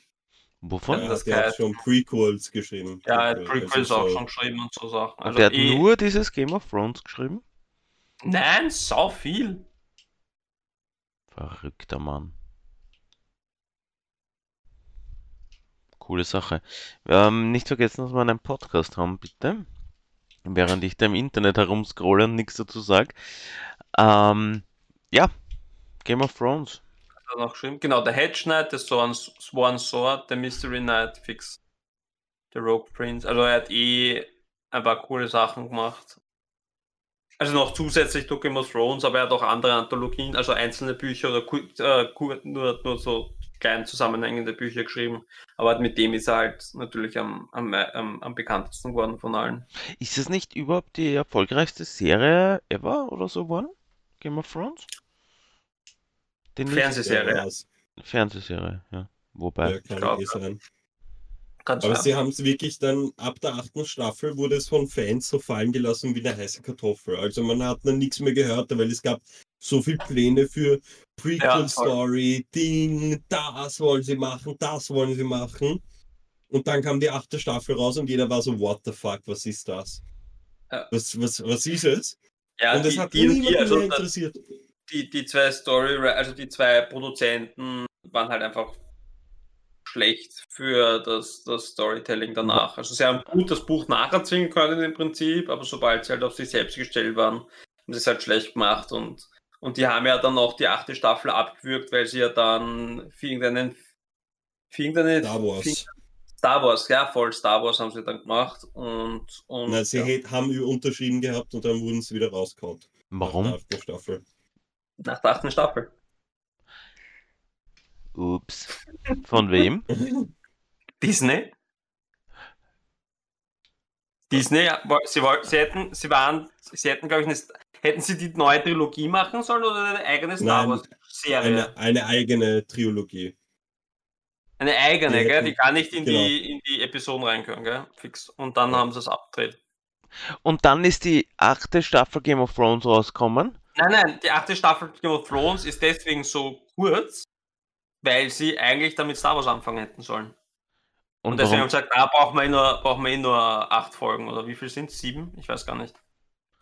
Wovon? Er das hat ja auch heißt- schon Prequels geschrieben. Ja, er hat Also Prequels auch so- schon geschrieben und so Sachen. Und Also der hat eh- nur dieses Game of Thrones geschrieben? Nein, sau viel. Verrückter Mann. Coole Sache. Ähm, nicht vergessen, dass wir einen Podcast haben, bitte. Während ich da im Internet herumscrolle und nichts dazu sage. Ähm, ja, Game of Thrones. Noch geschrieben. Genau, der Hedge Knight, der Sworn, Sworn Sword, der Mystery Knight, fix. Der Rogue Prince. Also er hat eh ein paar coole Sachen gemacht. Also noch zusätzlich zu Game of Thrones, aber er hat auch andere Anthologien, also einzelne Bücher oder äh, nur, nur so klein zusammenhängende Bücher geschrieben. Aber mit dem ist er halt natürlich am, am, am, am bekanntesten geworden von allen. Ist es nicht überhaupt die erfolgreichste Serie ever oder so geworden? Game of Thrones? Die nicht- Fernsehserie. Fernsehserie, ja. Wobei. Ja, kann glaub, eh sein. Ganz Aber klar. sie haben es wirklich dann, ab der achten Staffel wurde es von Fans so fallen gelassen wie eine heiße Kartoffel. Also man hat dann nichts mehr gehört, weil es gab so viele Pläne für Ja. Prequel-Story, Ding, das wollen sie machen, das wollen sie machen. Und dann kam die achte Staffel raus und jeder war so, what the fuck, was ist das? Ja. Was, was, was ist es? ja, und es die, hat die, niemanden die, also, mehr interessiert. die, die zwei Story, also die zwei Produzenten waren halt einfach schlecht für das, das Storytelling danach. Also sie haben gut das Buch nacherzählen können im Prinzip, aber sobald sie halt auf sich selbst gestellt waren, haben sie es halt schlecht gemacht und, und die haben ja dann auch die achte Staffel abgewürgt, weil sie ja dann für irgendeinen für irgendeine Star für Wars. Star Wars, ja, voll Star Wars haben sie dann gemacht und, und Na, sie ja, haben unterschrieben gehabt und dann wurden sie wieder rausgehauen. Nach der Warum? achten Staffel. nach der achten Staffel. Ups. Von wem? [laughs] Disney? Disney, sie wollten, sie hätten, sie waren, sie hätten, glaube ich, eine, hätten sie die neue Trilogie machen sollen oder eine eigene Star Nein, Wars Serie? Eine, eine eigene Trilogie. Eine eigene, Die gell? hätten- Die kann nicht in, genau. die, in die Episoden reinkommen, gell? Fix. Und dann Ja. haben sie es abgedreht. Und dann ist die achte Staffel Game of Thrones rausgekommen. Nein, nein, die achte Staffel Game of Thrones ist deswegen so kurz, weil sie eigentlich damit Star Wars anfangen hätten sollen. Und, Und deswegen warum? haben sie gesagt, da brauchen wir, eh nur, brauchen wir eh nur acht Folgen. Oder wie viel sind es? Sieben? Ich weiß gar nicht.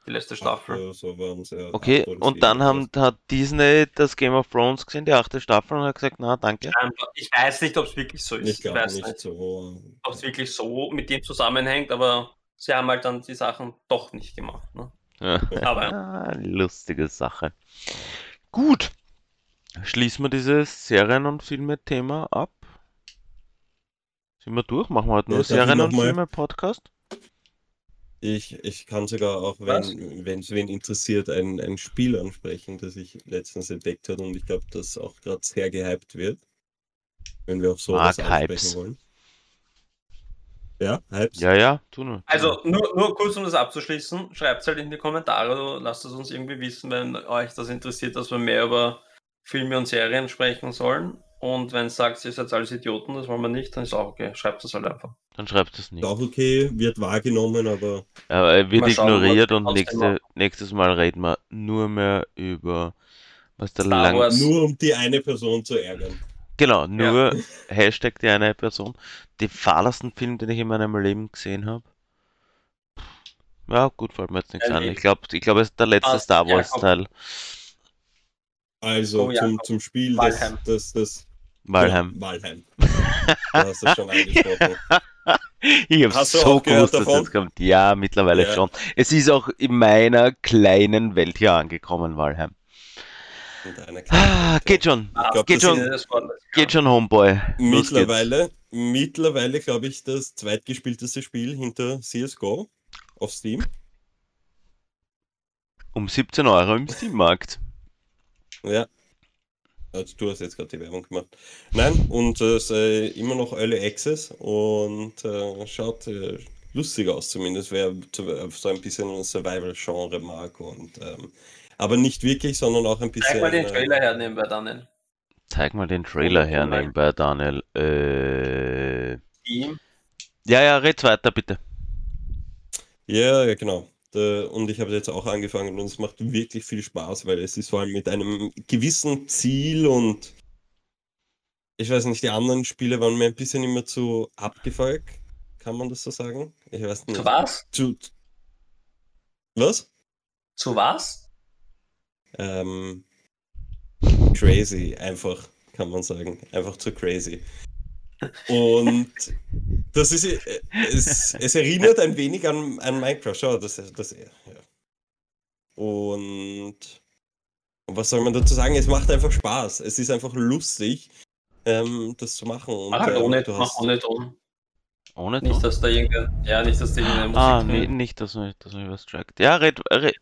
Die letzte Staffel. So ja. Okay, und dann haben, hat Disney das Game of Thrones gesehen, die achte Staffel, und hat gesagt, na danke. Ähm, Ich weiß nicht, ob es wirklich so ist. Ich Ich, glaube weiß nicht so. ob es wirklich so mit dem zusammenhängt, aber sie haben halt dann die Sachen doch nicht gemacht. Ne? Ja. Aber [laughs] Ah, lustige Sache. Gut. Schließen wir dieses Serien- und Filme-Thema ab. Sind wir durch? Machen wir heute nur Ja, Serien- und Filme-Podcast? Ich, ich kann sogar auch, wenn wenn es wen interessiert, ein, ein Spiel ansprechen, das ich letztens entdeckt habe und ich glaube, das auch gerade sehr gehypt wird. Wenn wir auch sowas ansprechen Hypes. wollen. Ja, Hypes? Ja, ja, tu nur. also nur, nur kurz, um das abzuschließen, schreibt es halt in die Kommentare, oder lasst es uns irgendwie wissen, wenn euch das interessiert, dass wir mehr über Filme und Serien sprechen sollen. Und wenn ihr sagt, ihr seid alles Idioten, das wollen wir nicht, dann ist auch okay. Schreibt das halt einfach. Dann schreibt es nicht. auch okay, wird wahrgenommen, aber Aber er wird schauen, ignoriert und nächste, nächstes Mal reden wir nur mehr über was der Star lang. Wars. nur um die eine Person zu ärgern. Genau, nur [laughs] Hashtag die eine Person. Den fahrlasten Film, den ich in meinem Leben gesehen habe. Ja, gut, fällt mir jetzt nichts Ja, an. Ich glaube, ich glaub, es ist der letzte Passt, Star ja, Wars komm. Teil. Also Oh ja, zum, zum Spiel, Valheim. das, das, das Valheim. Ja, Valheim. Du [laughs] hast das schon angesprochen. Ich habe du so gewusst, dass davon? das kommt. Ja, mittlerweile Ja. schon. Es ist auch in meiner kleinen Welt hier angekommen, kleinen Ah, geht schon. Glaub, geht schon. Geht schon, Homeboy. Los geht's. Mittlerweile, mittlerweile glaube ich, das zweitgespielteste Spiel hinter CSGO auf Steam. Um 17 Euro im Steam-Markt. Ja. Also du hast jetzt gerade die Werbung gemacht. Nein, und es äh, immer noch Early Access und äh, schaut äh, lustig aus zumindest, wer äh, so ein bisschen ein Survival-Genre mag und ähm, aber nicht wirklich, sondern auch ein bisschen. Zeig mal den äh, Trailer her nebenbei, Daniel. Zeig mal den Trailer her nebenbei, Daniel. Äh, ja, ja, red weiter, bitte. Ja, ja, genau. Da, und ich habe jetzt auch angefangen und es macht wirklich viel Spaß, weil es ist vor allem mit einem gewissen Ziel und ich weiß nicht, die anderen Spiele waren mir ein bisschen immer zu abgefolgt. Kann man das so sagen? Ich weiß nicht. Zu was? Zu, was? Zu was? Ähm, crazy, einfach, kann man sagen. Einfach zu crazy. Und das ist, es, es erinnert ein wenig an, an Minecraft. Schau, das, das, ja. Und, was soll man dazu sagen? Es macht einfach Spaß. Es ist einfach lustig, ähm, das zu machen. Und, Mach halt ähm, ohne, hast, ohne Ton. Ohne Nicht, Ton? dass da irgendein, ja, nicht, dass da irgendeine Musik Ah, nee, nicht, dass mich, dass mich was trackt. Ja, red, red.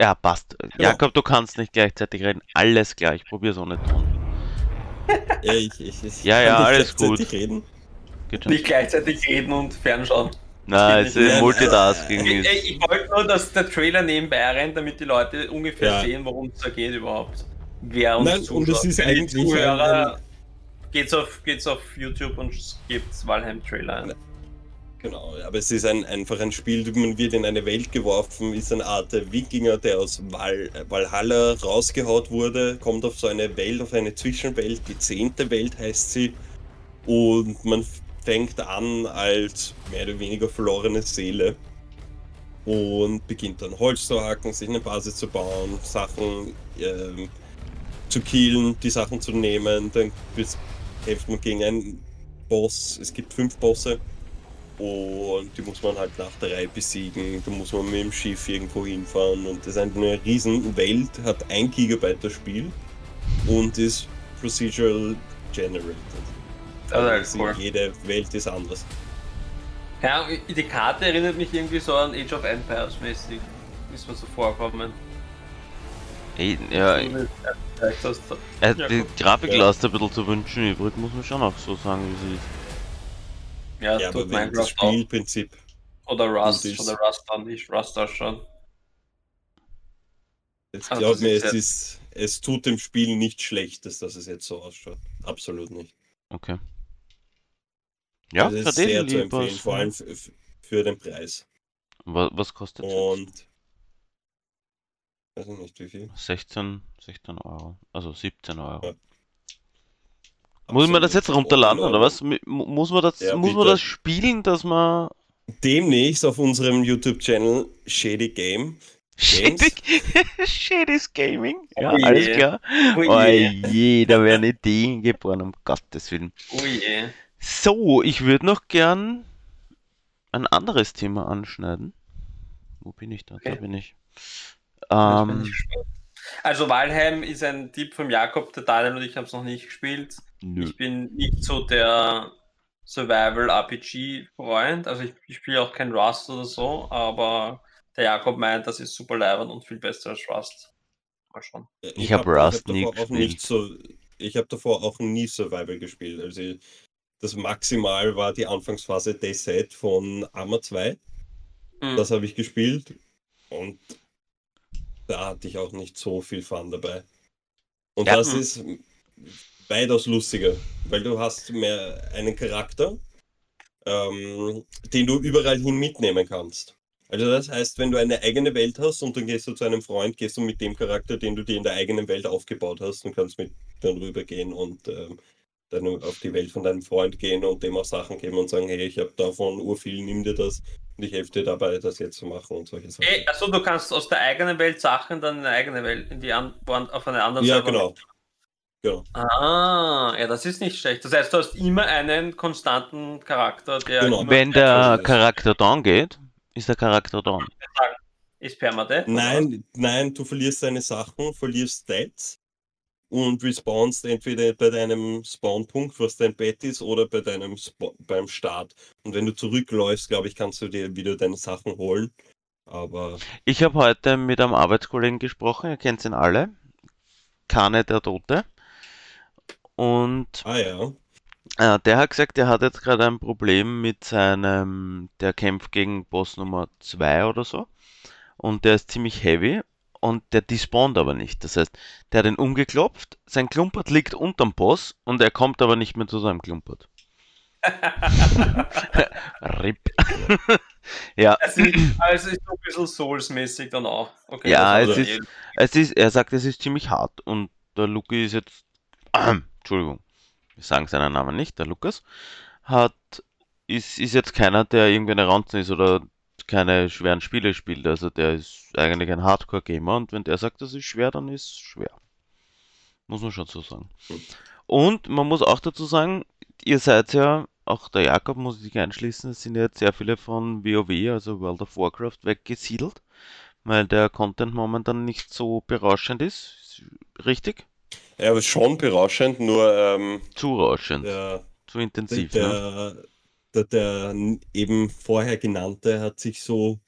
Ja, passt. Jakob, du kannst nicht gleichzeitig reden. Alles klar, ich probier's ohne Ton. Ja, ich, ich, ich Ja, ja, alles gut. Reden. Nicht gleichzeitig reden und fernschauen. Nein, es ist Multitasking. Ich, Ist, ich, ich wollte nur, dass der Trailer nebenbei rennt, damit die Leute ungefähr Ja. sehen, worum es da geht überhaupt. Wer uns Nein, und zuschaut. es ist Wenn die eigentlich ein- Zuhörer geht's auf, geht's auf YouTube und gibt's Valheim-Trailer ein. Genau, aber es ist ein, einfach ein Spiel, man wird in eine Welt geworfen, ist eine Art Wikinger, der aus Val, Valhalla rausgehaut wurde, kommt auf so eine Welt, auf eine Zwischenwelt, die zehnte Welt heißt sie, und man fängt an als mehr oder weniger verlorene Seele und beginnt dann Holz zu hacken, sich eine Basis zu bauen, Sachen ähm, zu killen, die Sachen zu nehmen, dann kämpft man gegen einen Boss, es gibt fünf Bosse und die muss man halt nach der Reihe besiegen. Da muss man mit dem Schiff irgendwo hinfahren. Und das ist eine riesen Welt, hat ein Gigabyte das Spiel und ist procedural generated. Also cool. jede Welt ist anders. Ja, die Karte erinnert mich irgendwie so an Age of Empires mäßig. Ist mir so vorkommen. Ja, er hat die Grafik ja. lässt ein bisschen zu wünschen übrig, muss man schon auch so sagen, wie sie ist. Ja, ja aber wenn das Spielprinzip. Oder Rust, oder Rust dann nicht, Rust auch schon. Jetzt also glaub mir, es, ist, es tut dem Spiel nicht schlecht, dass es jetzt so ausschaut. Absolut nicht. Okay. Ja, das ist sehr zu empfehlen, vor allem für den Preis. Was, was kostet es? Und. Weiß ich nicht, wie viel? 16, 16 Euro. Also 17 Euro. Ja. Muss man das jetzt runterladen oder was? Muss man das, ja, muss man das spielen, dass man. Demnächst auf unserem YouTube-Channel Shady Game. [laughs] Shady, [laughs] Shady's Gaming? Ja, oh alles klar. Oh, oh je, da werden Ideen geboren, um Gottes Willen. Oh je. So, ich würde noch gern ein anderes Thema anschneiden. Wo bin ich da? Okay. Da bin ich. Ähm, also Valheim ist ein Tipp vom Jakob, der Daniel und ich haben es noch nicht gespielt. Nö. Ich bin nicht so der Survival-RPG-Freund. Also ich, ich spiele auch kein Rust oder so, aber der Jakob meint, das ist super leibend und viel besser als Rust. Mal schon. Ich, ich habe hab Rust nie gespielt. Nicht so, ich habe davor auch nie Survival gespielt. Also das Maximal war die Anfangsphase Day von Arma 2. Mhm. Das habe ich gespielt und da hatte ich auch nicht so viel Fun dabei. Und ja. das hm. ist weitaus lustiger, weil du hast mehr einen Charakter, ähm, den du überall hin mitnehmen kannst. Also das heißt, wenn du eine eigene Welt hast und dann gehst du zu einem Freund, gehst du mit dem Charakter, den du dir in der eigenen Welt aufgebaut hast und kannst mit dann rübergehen und ähm, dann auf die Welt von deinem Freund gehen und dem auch Sachen geben und sagen, hey, ich habe davon urviel, nimm dir das und ich helfe dir dabei, das jetzt zu machen und solche Sachen. Hey, also du kannst aus der eigenen Welt Sachen dann in eine eigene Welt, in die an, auf eine andere Ja, genau. Welt. Genau. Ah, ja, das ist nicht schlecht. Das heißt, du hast immer einen konstanten Charakter, der. Genau. Wenn der Charakter down geht, ist der Charakter down. Ist permanent? Nein, nein, du verlierst deine Sachen, verlierst Stats und respawnst entweder bei deinem Spawnpunkt, was dein Bett ist, oder bei deinem Sp beim Start. Und wenn du zurückläufst, glaube ich, kannst du dir wieder deine Sachen holen. Aber. Ich habe heute mit einem Arbeitskollegen gesprochen, ihr kennt ihn alle. Kane der Tote. Und ah, ja. äh, der hat gesagt, er hat jetzt gerade ein Problem mit seinem, der kämpft gegen Boss Nummer 2 oder so. Und der ist ziemlich heavy und der despawnt aber nicht. Das heißt, der hat ihn umgeklopft, sein Klumpert liegt unterm Boss und er kommt aber nicht mehr zu seinem Klumpert. [laughs] RIP. [laughs] ja. Es ist, also ist ein bisschen Souls-mäßig dann auch. Okay, ja, es ist, es ist, er sagt, es ist ziemlich hart und der Luki ist jetzt [clears throat] Entschuldigung, wir sagen seinen Namen nicht, der Lukas, hat, ist, ist jetzt keiner, der irgendwie eine Ranzen ist oder keine schweren Spiele spielt. Also der ist eigentlich ein Hardcore-Gamer und wenn der sagt, das ist schwer, dann ist es schwer. Muss man schon so sagen. Und man muss auch dazu sagen, ihr seid ja, auch der Jakob muss sich einschließen, es sind ja jetzt sehr viele von WoW, also World of Warcraft, weggesiedelt, weil der Content momentan nicht so berauschend ist. Richtig? Ja, aber schon berauschend, nur. Ähm, Zu rauschend. Der, Zu intensiv. Der, ne? Der, der, eben vorher genannte hat sich so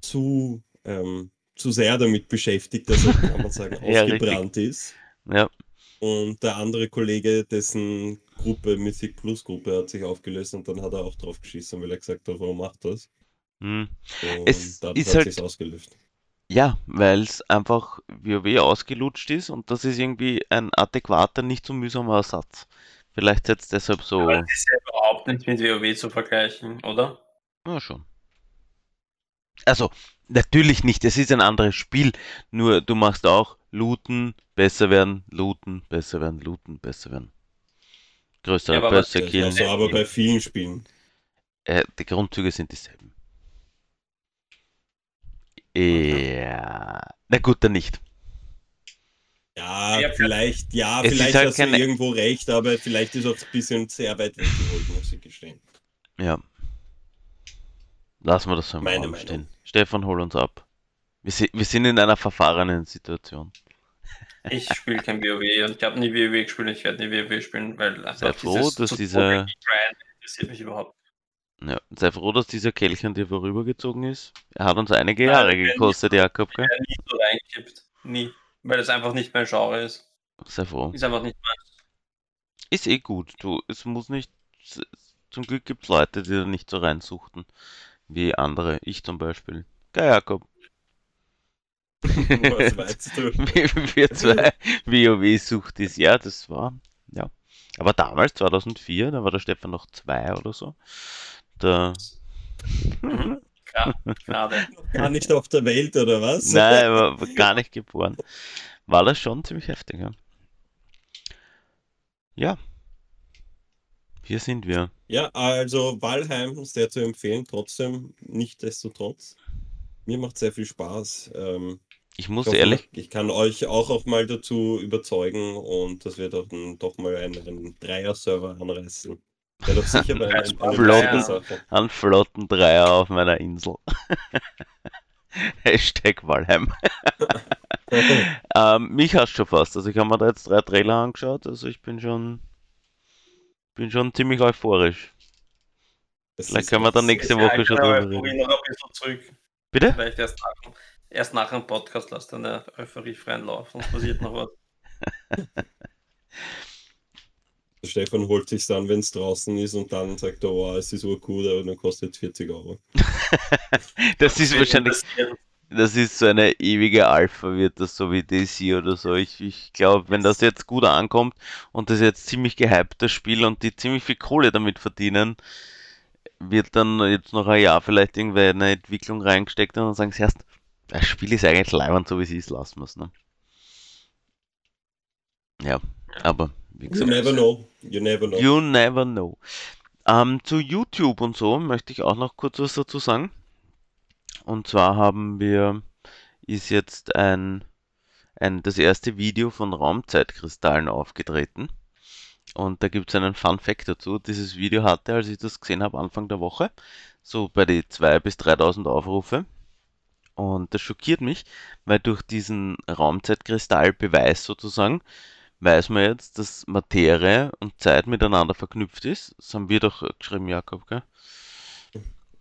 zu, ähm, zu sehr damit beschäftigt, dass er, kann man sagen, ausgebrannt [laughs] ja, ist. Ja. Und der andere Kollege, dessen Gruppe, Mythic Plus Gruppe, hat sich aufgelöst und dann hat er auch drauf geschissen, weil er gesagt hat, warum macht das? Hm. Und es dann ist hat halt, sich ausgelöst. Ja, weil es einfach WoW ausgelutscht ist und das ist irgendwie ein adäquater, nicht so mühsamer Ersatz. Vielleicht setzt deshalb so. Ja überhaupt nicht mit WoW zu vergleichen, oder? Ja, schon. Also, natürlich nicht, es ist ein anderes Spiel, nur du machst auch looten, besser werden, looten, besser werden, looten, besser werden. Größere Ja, Das killen. ist so aber bei vielen Spielen. Äh, die Grundzüge sind dieselben. Ja. Na gut, dann nicht. Ja, Ja, vielleicht, ja, Es vielleicht halt hast keine- du irgendwo recht, aber vielleicht ist auch ein bisschen sehr weit weggeholt, muss ich gestehen. Ja. Lassen wir das so im Meine Raum Meinung. stehen. Stefan, hol uns ab. Wir, si wir sind in einer verfahrenen Situation. Ich spiele kein WoW und ich habe nie WoW gespielt ich werde nie WoW spielen, weil einfach Sei froh, dass dieser- interessiert mich überhaupt. Ja. Sei froh, dass dieser Kelch an dir vorübergezogen ist. Er hat uns einige Jahre gekostet, Jakob, gell? Nie so reingekippt. Nie. Weil das einfach nicht mein Genre ist. Sei froh. Ist einfach nicht mein. Ist eh gut. Du, es muss nicht. Zum Glück gibt es Leute, die da nicht so reinsuchten. Wie andere. Ich zum Beispiel. Geil, Jakob. Was [laughs] du? Wir wir zwei WoW-Sucht ist. Ja, das war. Ja. Aber damals, 2004, da war der Stefan noch zwei oder so. Da. [laughs] Gar nicht auf der Welt, oder was? Nein, er war gar nicht geboren. War das schon ziemlich heftig, ja. Ja. Hier sind wir. Ja, also Valheim sehr zu empfehlen, trotzdem, nichtdestotrotz. Mir macht sehr viel Spaß. Ähm, Ich ich, muss hoffe, ehrlich, ich kann euch auch, auch mal dazu überzeugen und dass wir doch, doch mal einen, einen Dreier-Server anreißen. Wäre doch sicher [laughs] bei einer, eine Flotten. einen flotten Dreier auf meiner Insel. [laughs] Hashtag Valheim. [laughs] ähm, mich hast schon fast. Also ich habe mir da jetzt drei Trailer angeschaut. Also ich bin schon, bin schon ziemlich euphorisch. Das Vielleicht können wir dann nächste Woche schon genau, drüber reden. noch ein bisschen zurück. Bitte? Vielleicht erst nach, erst nach dem Podcast lasst eine Euphorie freien Lauf, sonst passiert noch was. Stefan holt sich dann, wenn es draußen ist und dann sagt er, oh, es ist urcool, aber dann kostet es 40 Euro. [laughs] Das ist wahrscheinlich, das ist so eine ewige Alpha, wird das so wie DC oder so. Ich, ich glaube, wenn das jetzt gut ankommt und das jetzt ziemlich gehypt, das Spiel, und die ziemlich viel Kohle damit verdienen, wird dann jetzt noch ein Jahr vielleicht irgendwer in eine Entwicklung reingesteckt und dann sagen sie erst, das Spiel ist eigentlich leibend, so wie es ist, lassen wir es. Ne? Ja, aber wie You gesagt, never know. You never know. You never know. Ähm, zu YouTube und so möchte ich auch noch kurz was dazu sagen. Und zwar haben wir, ist jetzt ein, ein, das erste Video von Raumzeitkristallen aufgetreten. Und da gibt es einen Fun Fact dazu. Dieses Video hatte, als ich das gesehen habe, Anfang der Woche, so bei die 2.000 bis 3.000 Aufrufe. Und das schockiert mich, weil durch diesen Raumzeitkristallbeweis sozusagen weiß man jetzt, dass Materie und Zeit miteinander verknüpft ist. Das haben wir doch geschrieben, Jakob, gell?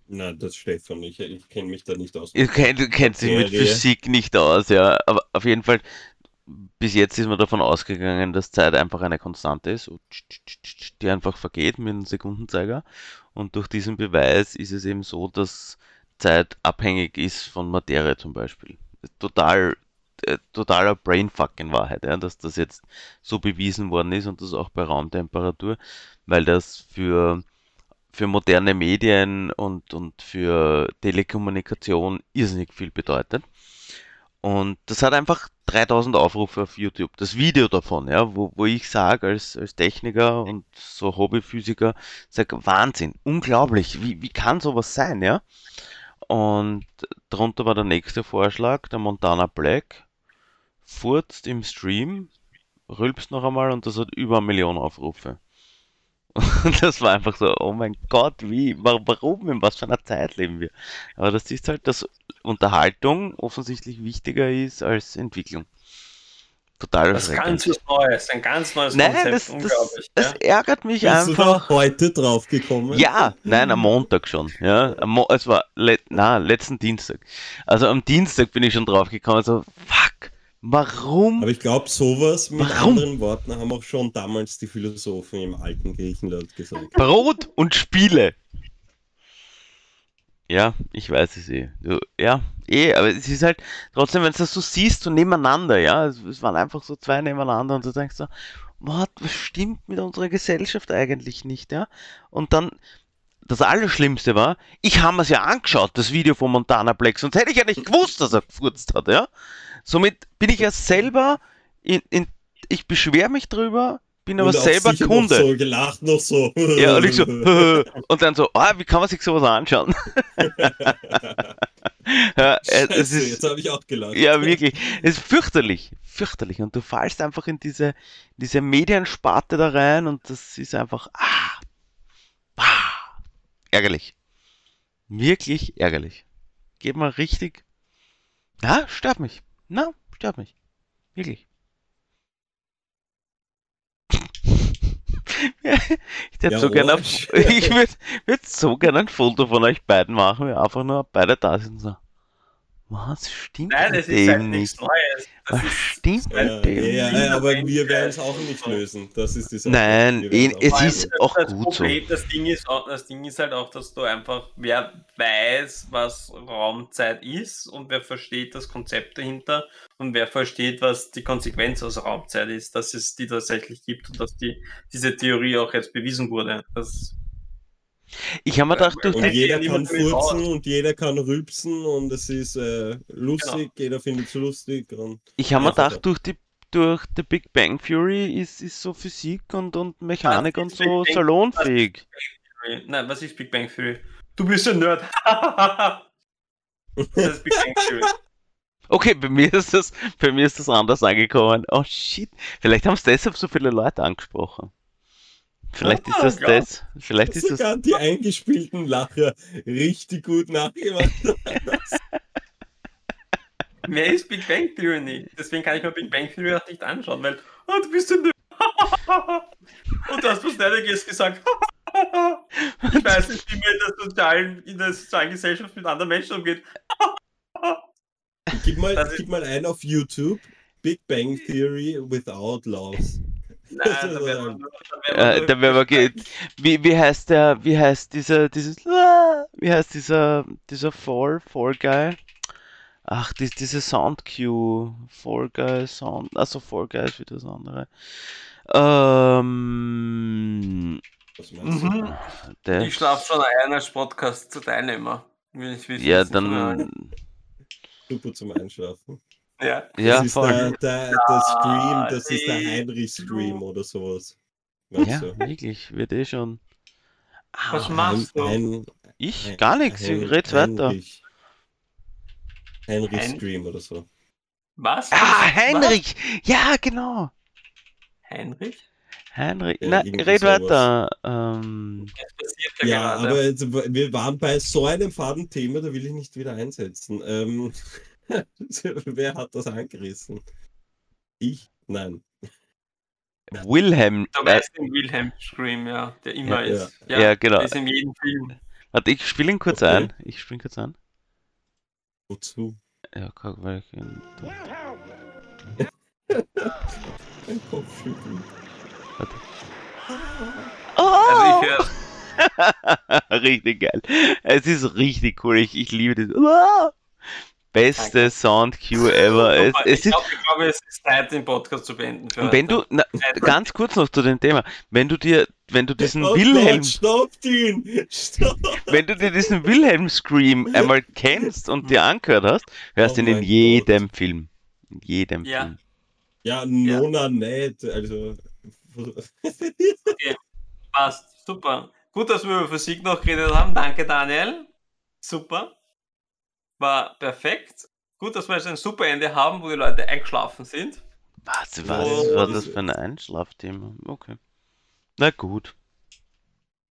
Nein, das Stefan, ich, ich kenne mich da nicht aus. Ihr kennt, du kennst dich mit. Physik nicht aus, ja. Aber auf jeden Fall, bis jetzt ist man davon ausgegangen, dass Zeit einfach eine Konstante ist, die einfach vergeht mit einem Sekundenzeiger. Und durch diesen Beweis ist es eben so, dass Zeit abhängig ist von Materie zum Beispiel. Total, äh, totaler Brainfuck in Wahrheit, ja, dass das jetzt so bewiesen worden ist und das auch bei Raumtemperatur, weil das für, für moderne Medien und, und für Telekommunikation irrsinnig viel bedeutet. Und das hat einfach 3000 Aufrufe auf YouTube. Das Video davon, ja, wo, wo ich sage, als, als Techniker und so Hobbyphysiker, sage, Wahnsinn, unglaublich, wie, wie kann sowas sein, ja? Und darunter war der nächste Vorschlag, der Montana Black, furzt im Stream, rülpst noch einmal und das hat über eine Million Aufrufe. Und das war einfach so, oh mein Gott, wie, wa- warum, in was für einer Zeit leben wir? Aber das ist halt, dass Unterhaltung offensichtlich wichtiger ist als Entwicklung. Total Das ist ganz was Neues, ein ganz neues Nein, Konzept, das, das, unglaublich. das ärgert mich Bist du einfach. da heute drauf gekommen? Ja, nein, am Montag schon. Ja, Mo es war le na, letzten Dienstag. Also am Dienstag bin ich schon drauf gekommen. So, fuck, warum? Aber ich glaube, sowas mit Warum? anderen Worten haben auch schon damals die Philosophen im alten Griechenland gesagt. Brot und Spiele. Ja, ich weiß es eh. Ja, eh, aber es ist halt trotzdem, wenn du das so siehst, so nebeneinander, ja, es, waren einfach so zwei nebeneinander und du denkst so, what, was stimmt mit unserer Gesellschaft eigentlich nicht, ja? Und dann, das Allerschlimmste war, ich habe es ja angeschaut, das Video von Montana Black, sonst hätte ich ja nicht gewusst, dass er gefurzt hat, ja? Somit bin ich ja selber in, in ich beschwere mich drüber, bin aber selber Kunde. So gelacht, noch so. Ja, und ich so, [laughs] und dann so, ah, wie kann man sich sowas anschauen? [laughs] ja, äh, es ist, jetzt habe ich auch gelacht. ja, wirklich, es ist fürchterlich, fürchterlich. Und du fallst einfach in diese, diese Mediensparte da rein und das ist einfach, ah, ah, ärgerlich. Wirklich ärgerlich. Geht mal richtig, na, stört mich. Na, stört mich. Wirklich. [laughs] Ich hätte Ja, so gerne, ich würde würd so gerne ein Foto von euch beiden machen, wir einfach nur beide da sind so. Was stimmt Nein, das ist halt nichts nicht? Neues. Das Was ist, stimmt Ja, mit dem ja, nicht? ja, aber wir werden es auch nicht so. lösen. Das ist die Sache. Nein, es ist das- auch das gut so. Problem, Das Ding, ist, auch- das Ding ist halt auch, dass du einfach, wer weiß, was Raumzeit ist und wer versteht das Konzept dahinter und wer versteht, was die Konsequenz aus Raumzeit ist, dass es die tatsächlich gibt und dass die, diese Theorie auch jetzt bewiesen wurde. Das, Ich habe mir gedacht, durch Und jeder kann furzen und jeder kann rülpsen und es ist äh, lustig, Genau. jeder findet es lustig. Und ich habe mir gedacht, durch die durch The Big Bang Theory ist, ist so Physik und, und Mechanik und so Big Bang- salonfähig. nein, was ist Big Bang Theory? Du bist ein Nerd. [laughs] das ist Big Bang Theory. Okay, bei mir ist das, bei mir ist das anders angekommen. Oh shit, vielleicht haben es deshalb so viele Leute angesprochen. Vielleicht ist Ah, das klar. das. Vielleicht ist das. sogar die eingespielten Lacher richtig gut nachgemacht. Wer ist Big Bang Theory nicht? Deswegen kann ich mir Big Bang Theory auch nicht anschauen, weil, oh, du bist ein Nerd. Und du hast was Nerdiges gesagt. ich weiß nicht, wie man in der sozialen, in der sozialen Gesellschaft mit anderen Menschen umgeht. Gib mal, Das ist- gib mal ein auf YouTube. Big Bang Theory without loves. Nein, da werden Äh, wir da werden wir ge- wie, wie heißt der, wie heißt dieser, dieses, wie heißt dieser, dieser Fall, Fall Guy? Ach, die, diese Sound Cue, Fall Guy Sound, also Fall Guy ist wieder das andere. Ähm, Was meinst du? Mhm. der, Ich schlafe schon ein als Podcast zu Teilnehmer. Will ich wissen. ja, dann, Super zum Einschlafen. Ja. ja, das ist voll. der, der, der Stream, das ist der Heinrich-Stream oder sowas. Ja, du? wirklich, wird eh schon. Was Ah, machst du? Ein, Ich? ein, Gar nichts, ich red's weiter. Heinrich. Heinrich Hein- Stream oder so. Was? Ah, Was? Heinrich! Ja, genau! Heinrich? Heinrich, Ja, na, red sowas. weiter. Ähm, ja, Ja, aber jetzt, wir waren bei so einem faden Thema, da will ich nicht wieder einsetzen. Ähm, [laughs] wer hat das angerissen? Ich? Nein. Wilhelm, Du äh, weißt den Wilhelm Scream, ja, der immer Ja, ist. ja, genau. Ist in jedem Film. Warte, ich spiele ihn kurz Okay. ein. Ich spiele ihn kurz ein. Wozu? Ja, guck, weil ich ihn. Ein Kopfschütteln. Also Oh! ich höre [laughs] richtig geil. Es ist richtig cool. Ich, ich liebe das. Oh! Beste Danke. Sound Cue ever. Es, es ich ist, glaube, ich glaube, es ist Zeit, den Podcast zu beenden. Wenn du, na, ganz kurz noch zu dem Thema, wenn du dir, wenn du diesen Oh Wilhelm, Gott, stoppt ihn! Stopp! wenn du dir diesen Wilhelm Scream einmal kennst und dir angehört hast, hörst du Oh ihn in jedem Film. In jedem Ja. Film. Ja, Nona nicht. Also. Passt, super. Gut, dass wir über Physik noch geredet haben. Danke, Daniel. Super. War perfekt. Gut, dass wir jetzt ein super Ende haben, wo die Leute eingeschlafen sind. Was, was war das- das für ein Einschlafthema? Okay. Na gut.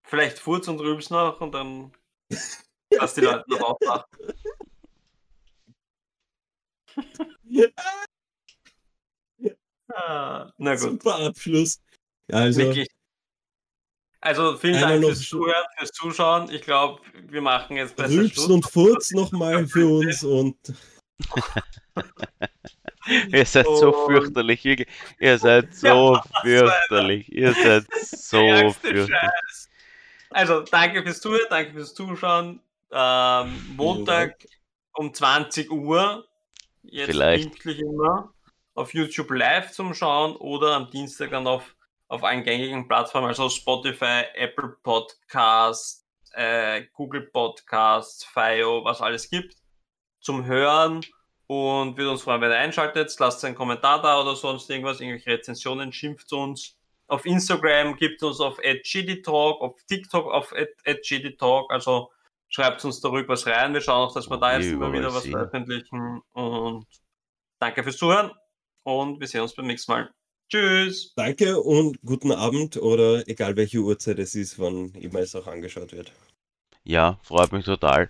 Vielleicht Furz und Rübs noch und dann lass die Leute noch aufwachen. [laughs] Ah, na gut, Super Abschluss. Ja, also. wirklich. Also vielen Dank fürs Zuhören, fürs Zuschauen. Ich glaube, wir machen jetzt besser Rülpsen Schluss. und Furz nochmal für uns und [laughs] Ihr seid so fürchterlich. Ihr seid [laughs] so fürchterlich. Ihr seid [laughs] so fürchterlich. Also, danke fürs Zuhören, danke fürs Zuschauen. Ähm, Montag um 20 Uhr, jetzt Vielleicht. pünktlich immer, auf YouTube live zum Schauen oder am Dienstag dann auf auf allen gängigen Plattformen, also Spotify, Apple Podcast, äh, Google Podcasts, FIO, was alles gibt, zum Hören und würde uns freuen, wenn ihr einschaltet. Lasst einen Kommentar da oder sonst irgendwas, irgendwelche Rezensionen, schimpft uns. Auf Instagram gibt uns auf @gdtalk, auf TikTok auf @gdtalk, also schreibt uns darüber was rein. Wir schauen auch, dass wir da jetzt immer wieder was veröffentlichen und danke fürs Zuhören und wir sehen uns beim nächsten Mal. Tschüss. Danke und guten Abend oder egal welche Uhrzeit es ist, wann immer es auch angeschaut wird. Ja, freut mich total.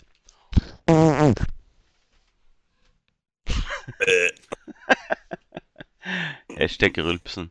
[laughs] Hashtag Rülpsen.